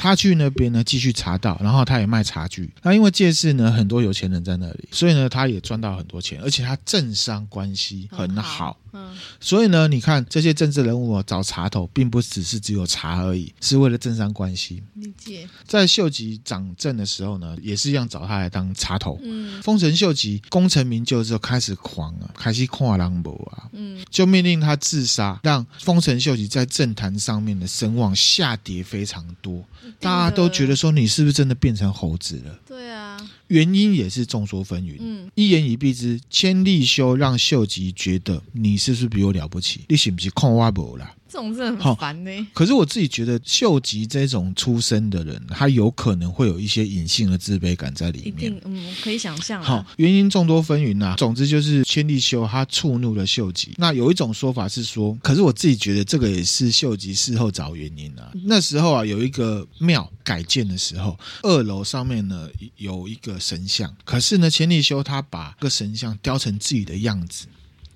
他去那边呢，继续茶道，然后他也卖茶具。那因为借市呢，很多有钱人在那里，所以呢，他也赚到很多钱，而且他政商关系很好。嗯，所以呢，你看这些政治人物找茶头，并不只是只有茶而已，是为了政商关系。理解。在秀吉掌政的时候呢，也是一样找他来当茶头。嗯，丰臣秀吉功成名就之后，开始狂啊，开始看人无啊，嗯，就命令他自杀，让丰臣秀吉在政坛上面的声望下跌非常多，大家都觉得说，你是不是真的变成猴子了？对啊，原因也是众说纷纭。嗯，一言以蔽之，千利休让秀吉觉得你是不是比我了不起？你是不是控挖不啦？这种真的很烦呢、欸。可是我自己觉得，秀吉这种出身的人，他有可能会有一些隐性的自卑感在里面。嗯，可以想象。好，原因众多纷纭呐。总之就是千利休他触怒了秀吉。那有一种说法是说，可是我自己觉得这个也是秀吉事后找原因啊。那时候啊，有一个庙改建的时候，二楼上面呢有一个神像，可是呢，千利休他把这个神像雕成自己的样子。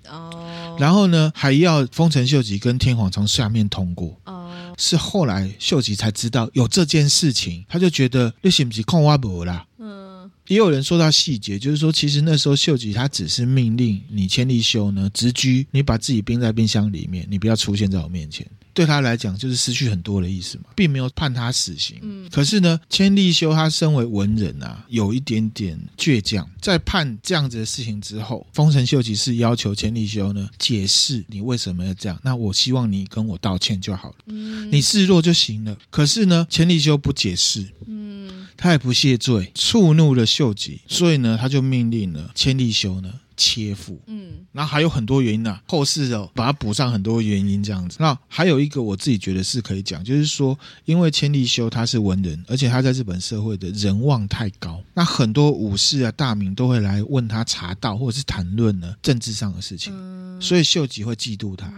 哦，然后呢，还要丰臣秀吉跟天皇从下面通过。哦，是后来秀吉才知道有这件事情，他就觉得你是不是控挖不啦？嗯，也有人说到细节，就是说其实那时候秀吉他只是命令你千利休呢，直居，你把自己冰在冰箱里面，你不要出现在我面前。对他来讲，就是失去很多的意思嘛，并没有判他死刑。嗯，可是呢，千利休他身为文人啊，有一点点倔强。在判这样子的事情之后，丰臣秀吉是要求千利休呢解释你为什么要这样。那我希望你跟我道歉就好了，嗯，你示弱就行了。可是呢，千利休不解释，嗯，他也不谢罪，触怒了秀吉，所以呢，他就命令了千利休呢。切腹，嗯，然后还有很多原因呢、啊，后世哦把它补上很多原因这样子。那还有一个我自己觉得是可以讲，就是说，因为千利休他是文人，而且他在日本社会的人望太高，那很多武士啊大名都会来问他茶道或者是谈论呢政治上的事情，所以秀吉会嫉妒他。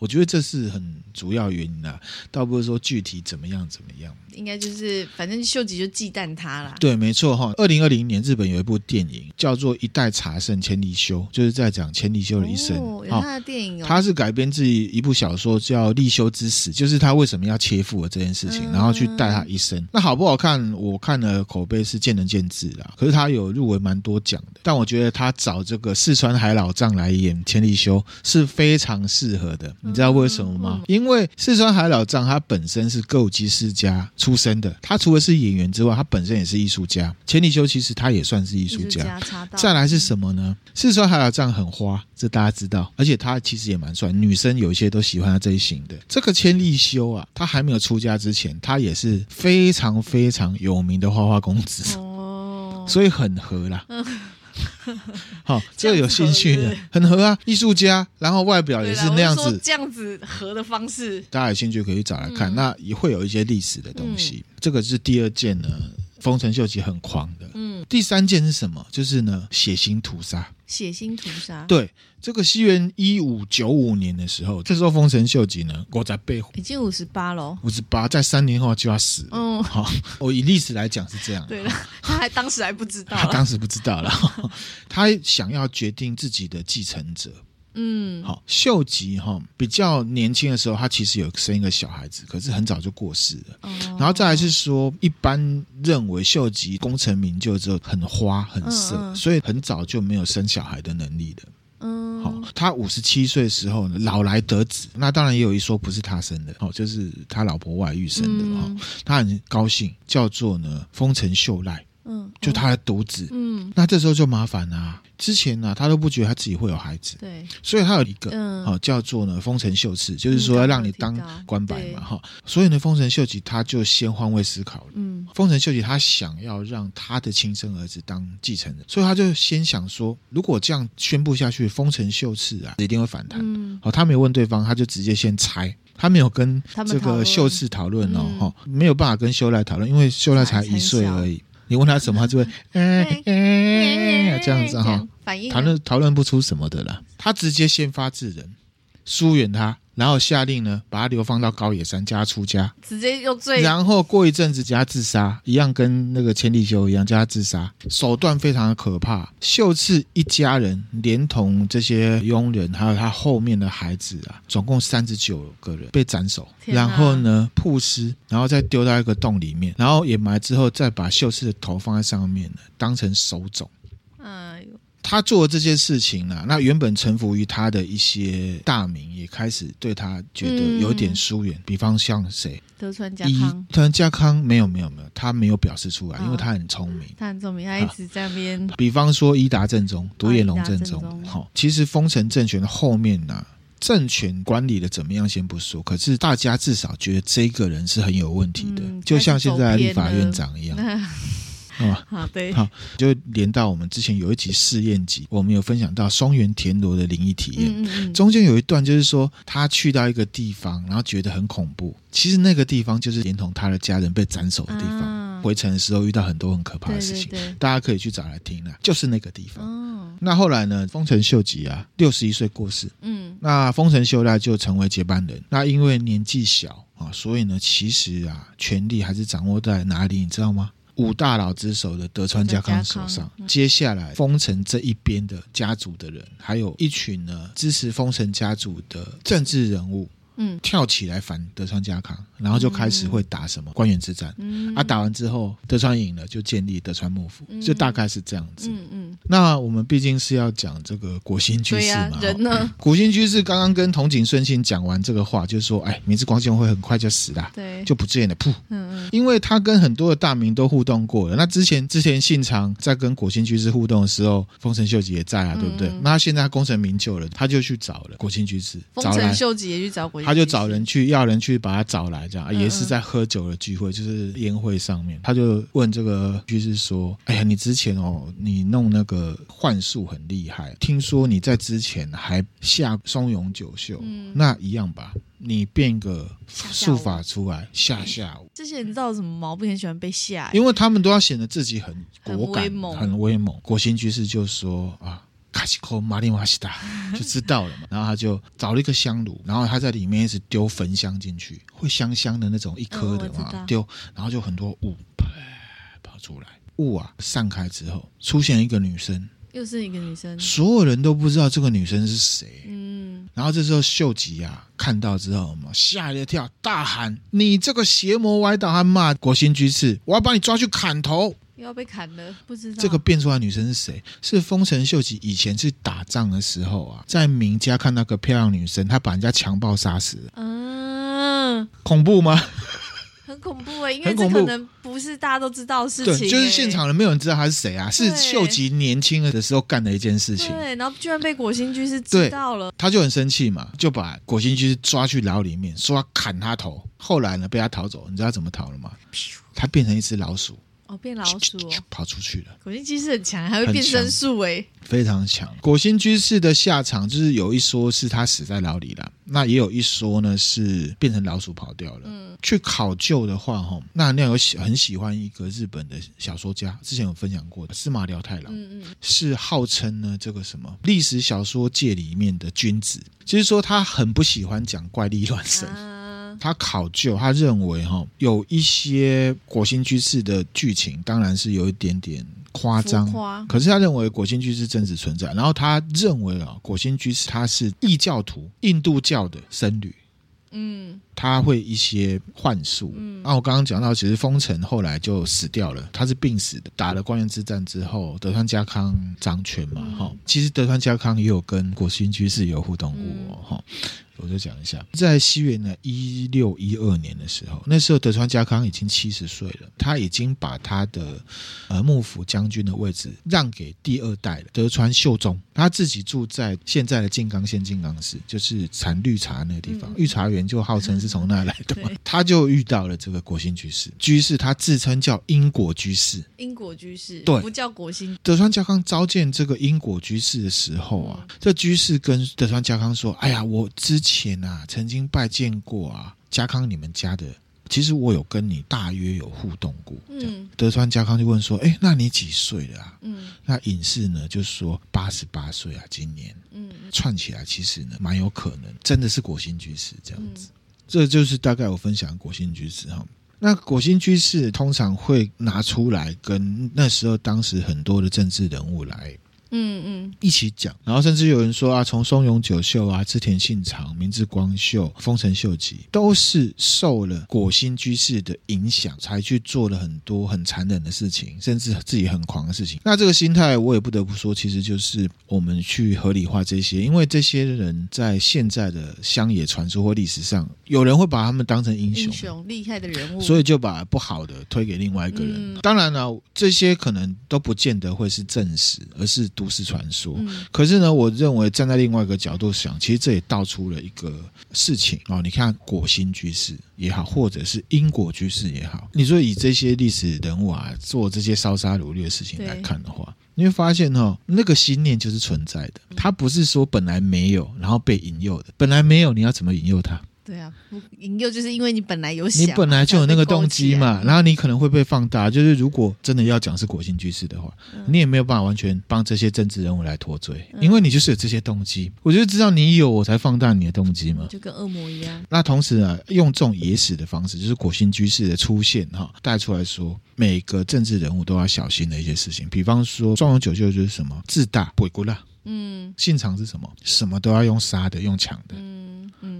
我觉得这是很主要原因啦，倒不是说具体怎么样怎么样。应该就是反正秀吉就忌惮他啦。对，没错哈。二零二零年日本有一部电影叫做《一代茶圣千利休》，就是在讲千利休的一生。哦，有他的电影哦。他是改编自一部小说叫《利休之死》，就是他为什么要切腹的这件事情，然后去带他一生。那好不好看？我看了口碑是见仁见智啦。可是他有入围蛮多奖的，但我觉得他找这个四川海老丈来演千利休是非常适合的。你知道为什么吗？因为四川海老藏他本身是歌舞伎世家出身的，他除了是演员之外，他本身也是艺术家。千利休其实他也算是艺术家。再来是什么呢？四川海老藏很花，这大家知道，而且他其实也蛮帅，女生有一些都喜欢他这一型的。这个千利休啊，他还没有出家之前，他也是非常非常有名的花花公子哦，所以很合啦。好，这个有兴趣的很合啊，艺术家，然后外表也是那样子，这样子合的方式，大家有兴趣可以找来看。嗯、那也会有一些历史的东西。嗯、这个是第二件呢，丰臣秀吉很狂的。嗯，第三件是什么？就是呢，血腥屠杀。血腥屠杀。对，这个西元一五九五年的时候，这时候丰臣秀吉呢，我在背后已经五十八了，五十八，在三年后就要死。嗯，好，我以历史来讲是这样。对了，他还当时还不知道，他当时不知道了。他想要决定自己的继承者。嗯，好，秀吉哈比较年轻的时候，他其实有生一个小孩子，可是很早就过世了。哦，然后再来是说，一般认为秀吉功成名就之后很花很色，嗯嗯，所以很早就没有生小孩的能力了。嗯，好，他五十七岁的时候呢，老来得子，那当然也有一说不是他生的，哦，就是他老婆外遇生的。嗯，他很高兴，叫做呢丰臣秀赖。嗯，就他的独子，嗯，那这时候就麻烦啊。之前呢、啊，他都不觉得他自己会有孩子，对，所以他有一个，嗯，好叫做呢丰臣秀次，就是说要让你当官白嘛，哈。所以呢，丰臣秀吉他就先换位思考了，嗯，丰臣秀吉他想要让他的亲生儿子当继承人，所以他就先想说，如果这样宣布下去，丰臣秀次啊一定会反弹，嗯，好，他没有问对方，他就直接先猜，他没有跟这个秀次讨论哦，哈，没有办法跟秀赖讨论，因为秀赖才一岁而已。你问他什么，他就会 哎哎这样子哈，反应讨论讨论不出什么的了。他直接先发制人，疏远他。然后下令呢，把他流放到高野山，叫他出家，直接用罪。然后过一阵子，叫他自杀，一样跟那个千利休一样，叫他自杀，手段非常的可怕。秀次一家人，连同这些佣人，还有他后面的孩子啊，总共三十九个人被斩首，啊、然后呢，曝尸，然后再丢到一个洞里面，然后掩埋之后，再把秀次的头放在上面，当成手冢。他做这些事情呢，那原本臣服于他的一些大名也开始对他觉得有点疏远。嗯、比方像谁？德川家康。德川家康没有没有没有，他没有表示出来，哦、因为他很聪明。他很聪明，他一直在那边、啊。比方说伊达政宗、独眼龙政宗，好、哦，其实丰臣政权的后面呢，政权管理的怎么样先不说，可是大家至少觉得这个人是很有问题的，嗯、就像现在的立法院长一样。哦，好，对，好，就连到我们之前有一集试验集，我们有分享到松原田螺的灵异体验，嗯嗯，中间有一段就是说他去到一个地方，然后觉得很恐怖，其实那个地方就是连同他的家人被斩首的地方。啊、回程的时候遇到很多很可怕的事情，对对对，大家可以去找来听了，就是那个地方。哦，那后来呢，丰臣秀吉啊，六十一岁过世，嗯，那丰臣秀赖就成为接班人。那因为年纪小啊，所以呢，其实啊，权力还是掌握在哪里，你知道吗？五大佬之首的德川家康手上，接下来丰臣这一边的家族的人，还有一群呢支持丰臣家族的政治人物。嗯，跳起来反德川家康，然后就开始会打什么官员之战。嗯，啊，打完之后德川赢了，就建立德川幕府，嗯、就大概是这样子。嗯嗯。嗯，那我们毕竟是要讲这个国心居士嘛，啊、人呢？果心居士刚刚跟藤井顺信讲完这个话，就是说，哎，明治光秀会很快就死了，对，就不见了，噗。嗯嗯。因为他跟很多的大名都互动过了，那之前之前信长在跟国心居士互动的时候，丰臣秀吉也在啊，对不对？嗯、那他现在他功成名就了，他就去找了国心居士，丰臣秀吉也去找国心。他就找人去要人去把他找来，这样也是在喝酒的聚会，就是宴会上面，他就问这个居士说：“哎呀，你之前哦，你弄那个幻术很厉害，听说你在之前还下松永久秀，嗯、那一样吧？你变个术法出来吓吓我。这些人知道什么毛病？很喜欢被吓，因为他们都要显得自己很果敢、很威猛。很威猛。果心居士就说啊。”卡西科马里瓦西达就知道了嘛，然后他就找了一个香炉，然后他在里面一直丢焚香进去，会香香的那种一颗的嘛，丢，然后就很多雾跑出来，雾啊散开之后，出现一个女生，又是一个女生，所有人都不知道这个女生是谁，嗯，然后这时候秀吉啊看到之后嘛，吓了一跳，大喊：“你这个邪魔歪道！”还骂国新居士，我要把你抓去砍头。要被砍了，不知道这个变出来的女生是谁？是丰臣秀吉以前去打仗的时候啊，在明家看到个漂亮女生，他把人家强暴杀死了。嗯，恐怖吗？很恐怖哎、欸，因为这可能不是大家都知道的事情、欸。对，就是现场人没有人知道他是谁啊，是秀吉年轻的时候干的一件事情。对，然后居然被果心居士知道了，他就很生气嘛，就把果心居士抓去牢里面，说要砍他头。后来呢，被他逃走，你知道他怎么逃了吗？他变成一只老鼠。哦，变老鼠、哦、跑出去了。果心居士很强，还会变身术哎，非常强。果心居士的下场就是有一说是他死在牢里了，那也有一说呢是变成老鼠跑掉了。嗯，去考究的话，哈，那那有喜很喜欢一个日本的小说家，之前有分享过的司马辽太郎，嗯嗯，是号称呢这个什么历史小说界里面的君子，就是说他很不喜欢讲怪力乱神。啊他考究，他认为哈有一些果心居士的剧情，当然是有一点点夸张。可是他认为果心居士真实存在，然后他认为啊，果心居士他是异教徒，印度教的僧侣。嗯，他会一些幻术。嗯，那我刚刚讲到，其实丰臣后来就死掉了，他是病死的。打了关原之战之后，德川家康掌权嘛，哈、嗯。其实德川家康也有跟国心居士有互动过，哈、嗯。我就讲一下，在西元呢一六一二年的时候，那时候德川家康已经七十岁了，他已经把他的呃幕府将军的位置让给第二代了，德川秀忠，他自己住在现在的静冈县静冈市，就是产绿茶那个地方，嗯、御茶园就号称是从那来的嘛。对他就遇到了这个国兴居士，居士他自称叫因果居士，因果居士对，不叫国兴。德川家康召见这个因果居士的时候啊，嗯、这居士跟德川家康说：“哎呀，我之前。”啊，曾经拜见过啊，家康你们家的其实我有跟你大约有互动过。嗯，德川家康就问说：“哎，那你几岁了啊？”嗯，那隐士呢就说：“八十八岁啊，今年。”嗯，串起来其实呢蛮有可能真的是果心居士这样子。嗯，这就是大概我分享的果心居士哈。那果心居士通常会拿出来跟那时候当时很多的政治人物来。嗯嗯，一起讲，然后甚至有人说啊，从松永久秀啊、织田信长、明智光秀、丰臣秀吉，都是受了果心居士的影响，才去做了很多很残忍的事情，甚至自己很狂的事情。那这个心态，我也不得不说，其实就是我们去合理化这些，因为这些人在现在的乡野传说或历史上，有人会把他们当成英雄，英雄厉害的人物，所以就把不好的推给另外一个人。嗯、当然了，这些可能都不见得会是证实，而是。都市传说，嗯，可是呢，我认为站在另外一个角度想，其实这也道出了一个事情哦。你看果心居士也好，或者是因果居士也好，你说以这些历史人物啊做这些烧杀掳掠的事情来看的话，你会发现哈、哦，那个心念就是存在的，它不是说本来没有，然后被引诱的，本来没有，你要怎么引诱他？对啊，引诱就是因为你本来有想，你本来就有那个动机嘛，然后你可能会被放大。就是如果真的要讲是果心居士的话，嗯，你也没有办法完全帮这些政治人物来脱罪，嗯，因为你就是有这些动机。我就知道你有，我才放大你的动机嘛，就跟恶魔一样。那同时啊，用这种野史的方式，就是果心居士的出现哈，带出来说每个政治人物都要小心的一些事情。比方说，松永久秀就是什么自大不过啦，嗯，信长是什么，什么都要用杀的，用抢的，嗯。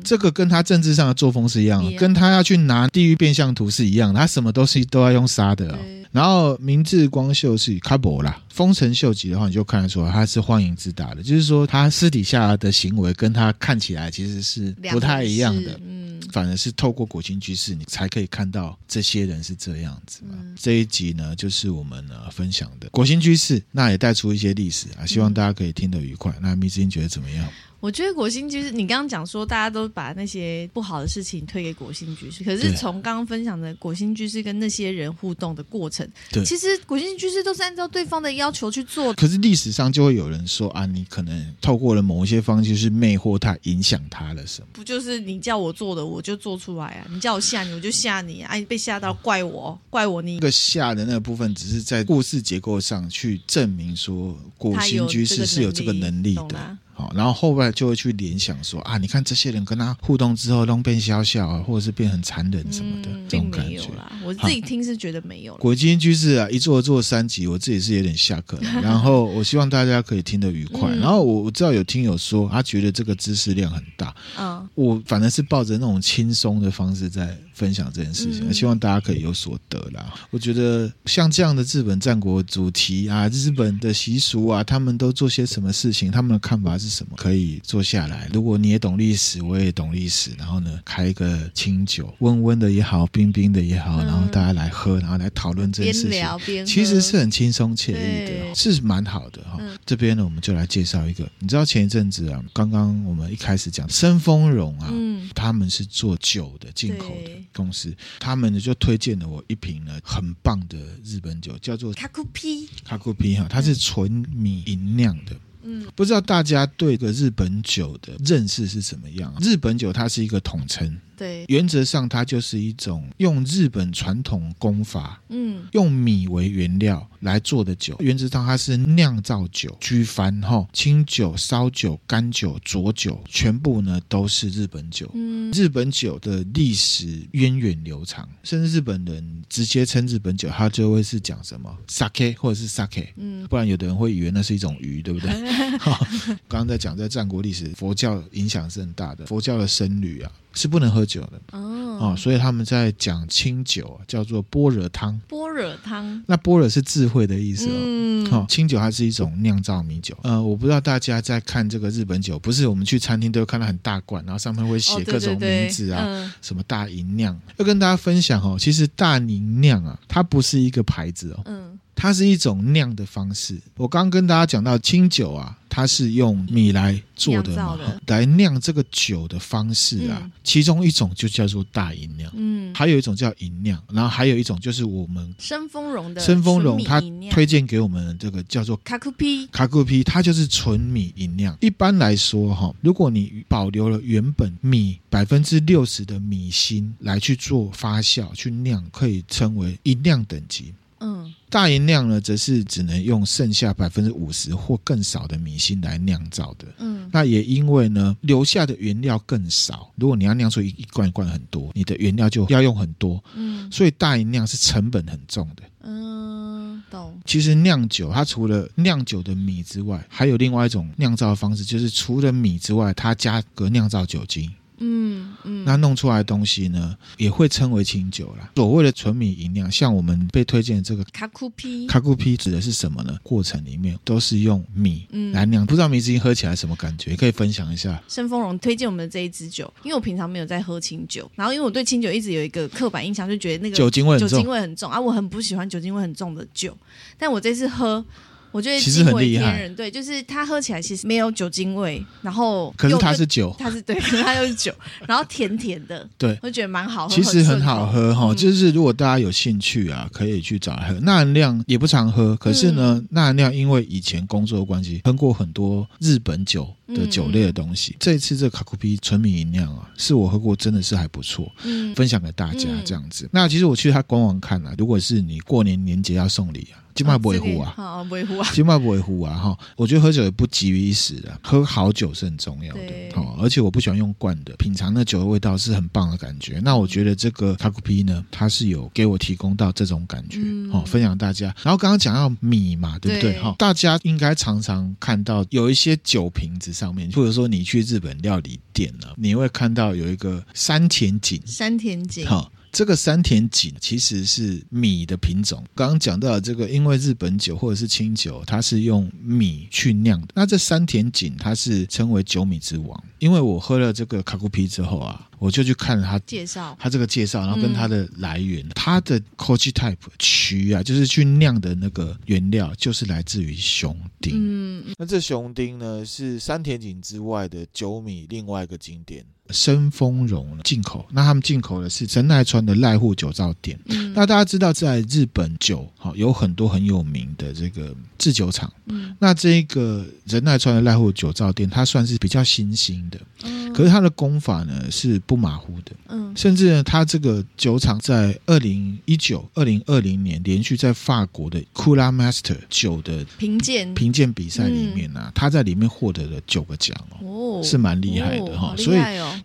嗯，这个跟他政治上的作风是一样的，跟他要去拿地狱变相图是一样的，他什么东西都要用杀的哦。然后明治光秀是卡博啦，丰臣秀吉的话，你就看得出来他是荒淫自大的，就是说他私底下的行为跟他看起来其实是不太一样的。嗯，反而是透过果心居士，你才可以看到这些人是这样子嘛。嗯、这一集呢，就是我们呢分享的果心居士，那也带出一些历史啊，希望大家可以听得愉快。嗯、那密斯英觉得怎么样？我觉得果心居是，你刚刚讲说大家都把那些不好的事情推给果心居士，可是从刚刚分享的果心居士跟那些人互动的过程，对，其实果心居士都是按照对方的要求去做的。可是历史上就会有人说啊，你可能透过了某一些方式是魅惑他、影响他了什么？不就是你叫我做的，我就做出来啊？你叫我吓你，我就吓你啊！你被吓到，怪我，怪我你。那个吓的那个部分，只是在故事结构上去证明说果心居士是有这个能力的。然后后来就会去联想说啊，你看这些人跟他互动之后，都变小小啊，或者是变很残忍什么的，嗯、这种感觉。我自己听是觉得没有。果心居士啊，一做做三集，我自己是有点下课了。然后我希望大家可以听得愉快。嗯、然后我我知道有听友说，他觉得这个知识量很大。嗯，我反正是抱着那种轻松的方式在分享这件事情，希望大家可以有所得啦。我觉得像这样的日本战国主题啊，日本的习俗啊，他们都做些什么事情，他们的看法是。什么可以坐下来？如果你也懂历史，我也懂历史，然后呢，开一个清酒，温温的也好，冰冰的也好，然后大家来喝，然后来讨论这件事情，边聊边，其实是很轻松惬意的，是蛮好的哈。嗯、这边呢，我们就来介绍一个，你知道前一阵子啊，刚刚我们一开始讲生丰荣啊，嗯、他们是做酒的进口的公司，他们呢就推荐了我一瓶呢很棒的日本酒，叫做卡库皮，卡库皮哈，它是纯米吟酿的。嗯，不知道大家对个日本酒的认识是怎么样？日本酒它是一个统称。对，原则上它就是一种用日本传统功法，嗯，用米为原料来做的酒。原则上它是酿造酒、居番哈、清酒、烧酒、干酒、浊酒，全部呢都是日本酒。嗯，日本酒的历史源远流长，甚至日本人直接称日本酒，他就会是讲什么 sake 或者是 sake，嗯，不然有的人会以为那是一种鱼，对不对？刚刚在讲在战国历史，佛教影响是很大的，佛教的僧侣啊。是不能喝酒的哦，哦，所以他们在讲清酒，叫做般若汤。般若汤，那般若是智慧的意思哦。嗯，好，清酒它是一种酿造米酒。呃，我不知道大家在看这个日本酒，不是我们去餐厅都会看到很大罐，然后上面会写各种名字啊，哦对对对嗯、什么大吟酿。要跟大家分享哦，其实大吟酿啊，它不是一个牌子哦。嗯。它是一种酿的方式。我刚刚跟大家讲到清酒啊，它是用米来做的嘛，的来酿这个酒的方式啊，嗯、其中一种就叫做大吟酿，嗯，还有一种叫吟酿，然后还有一种就是我们生丰荣的生丰荣，它推荐给我们这个叫做卡库皮，卡库皮，它就是纯米吟酿。一般来说哈，如果你保留了原本米百分之六十的米芯来去做发酵去酿，可以称为吟酿等级。嗯，大吟酿呢，则是只能用剩下百分之五十或更少的米芯来酿造的。嗯，那也因为呢，留下的原料更少。如果你要酿出一一罐一罐很多，你的原料就要用很多。嗯，所以大吟酿是成本很重的。嗯，懂。其实酿酒，它除了酿酒的米之外，还有另外一种酿造的方式，就是除了米之外，它加个酿造酒精。嗯嗯，那弄出来的东西呢，也会称为清酒啦。所谓的纯米吟酿，像我们被推荐的这个卡库皮，卡库皮指的是什么呢？过程里面都是用米来酿，不知道迷之音喝起来什么感觉？可以分享一下。申丰荣推荐我们的这一支酒，因为我平常没有在喝清酒，然后因为我对清酒一直有一个刻板印象，就觉得那个酒精味酒精味很重啊，我很不喜欢酒精味很重的酒，但我这次喝。我觉得其实很厉害，对，就是它喝起来其实没有酒精味，然后可是它是酒，它是对，可是它又是酒，然后甜甜的，对，我觉得蛮好喝，其实很好喝哈。嗯、就是如果大家有兴趣啊，可以去找来喝。纳兰酿也不常喝，可是呢，纳兰酿因为以前工作的关系，喝过很多日本酒的酒类的东西。嗯、这一次这个卡库皮纯米吟酿啊，是我喝过真的是还不错，嗯，分享给大家这样子。嗯、那其实我去他官网看啊，如果是你过年年节要送礼啊。起码不会糊啊，好不会糊啊，起码不会糊啊哈！我觉得喝酒也不急于一时的，喝好酒是很重要的。好，而且我不喜欢用罐的，品尝那酒的味道是很棒的感觉。那我觉得这个卡库皮呢，它是有给我提供到这种感觉，好、嗯、分享大家。然后刚刚讲到米嘛，对不对？哈，大家应该常常看到有一些酒瓶子上面，或者说你去日本料理店呢，你会看到有一个山田井，山田锦，好。这个山田锦其实是米的品种。刚刚讲到这个，因为日本酒或者是清酒，它是用米去酿的。那这山田锦它是称为酒米之王。因为我喝了这个卡库皮之后啊，我就去看了他介绍，他这个介绍，然后跟它的来源，它的 Koji Type 区啊，就是去酿的那个原料，就是来自于雄町。嗯，那这雄町呢，是山田井之外的九米另外一个景点。生丰荣进口，那他们进口的是神奈川的濑户酒造店。嗯，那大家知道，在日本酒好有很多很有名的这个制酒厂。嗯，那这个神奈川的濑户酒造店，它算是比较新兴的。嗯，可是他的功法呢是不马虎的。嗯，甚至呢，他这个酒厂在二零一九、二零二零年连续在法国的 Cooler Master 酒的评鉴评鉴比赛里面呢，他在里面获得了九个奖哦，是蛮厉害的哈。所以。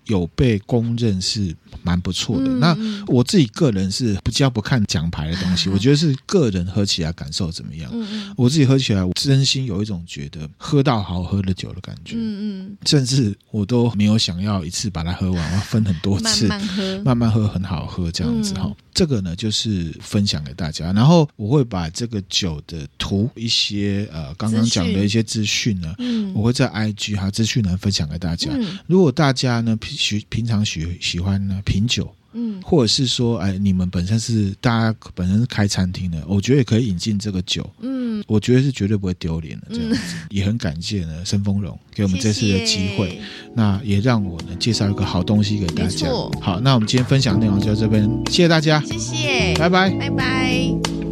有被公认是蛮不错的。嗯、那我自己个人是比较不看奖牌的东西，嗯、我觉得是个人喝起来感受怎么样。嗯、我自己喝起来，我真心有一种觉得喝到好喝的酒的感觉。嗯嗯，甚至我都没有想要一次把它喝完，我要分很多次，慢慢喝，慢慢喝很好喝这样子哈。嗯、这个呢，就是分享给大家。然后我会把这个酒的图一些呃刚刚讲的一些资讯呢，嗯、我会在 IG 还有资讯栏分享给大家。嗯、如果大家呢，平平常喜喜欢呢品酒，嗯，或者是说，哎，你们本身是大家本身是开餐厅的，我觉得也可以引进这个酒，嗯，我觉得是绝对不会丢脸的这样子，嗯、也很感谢呢申丰荣给我们这次的机会，谢谢，那也让我呢介绍一个好东西给大家。好，那我们今天分享内容就到这边，谢谢大家，谢谢，拜拜，拜拜。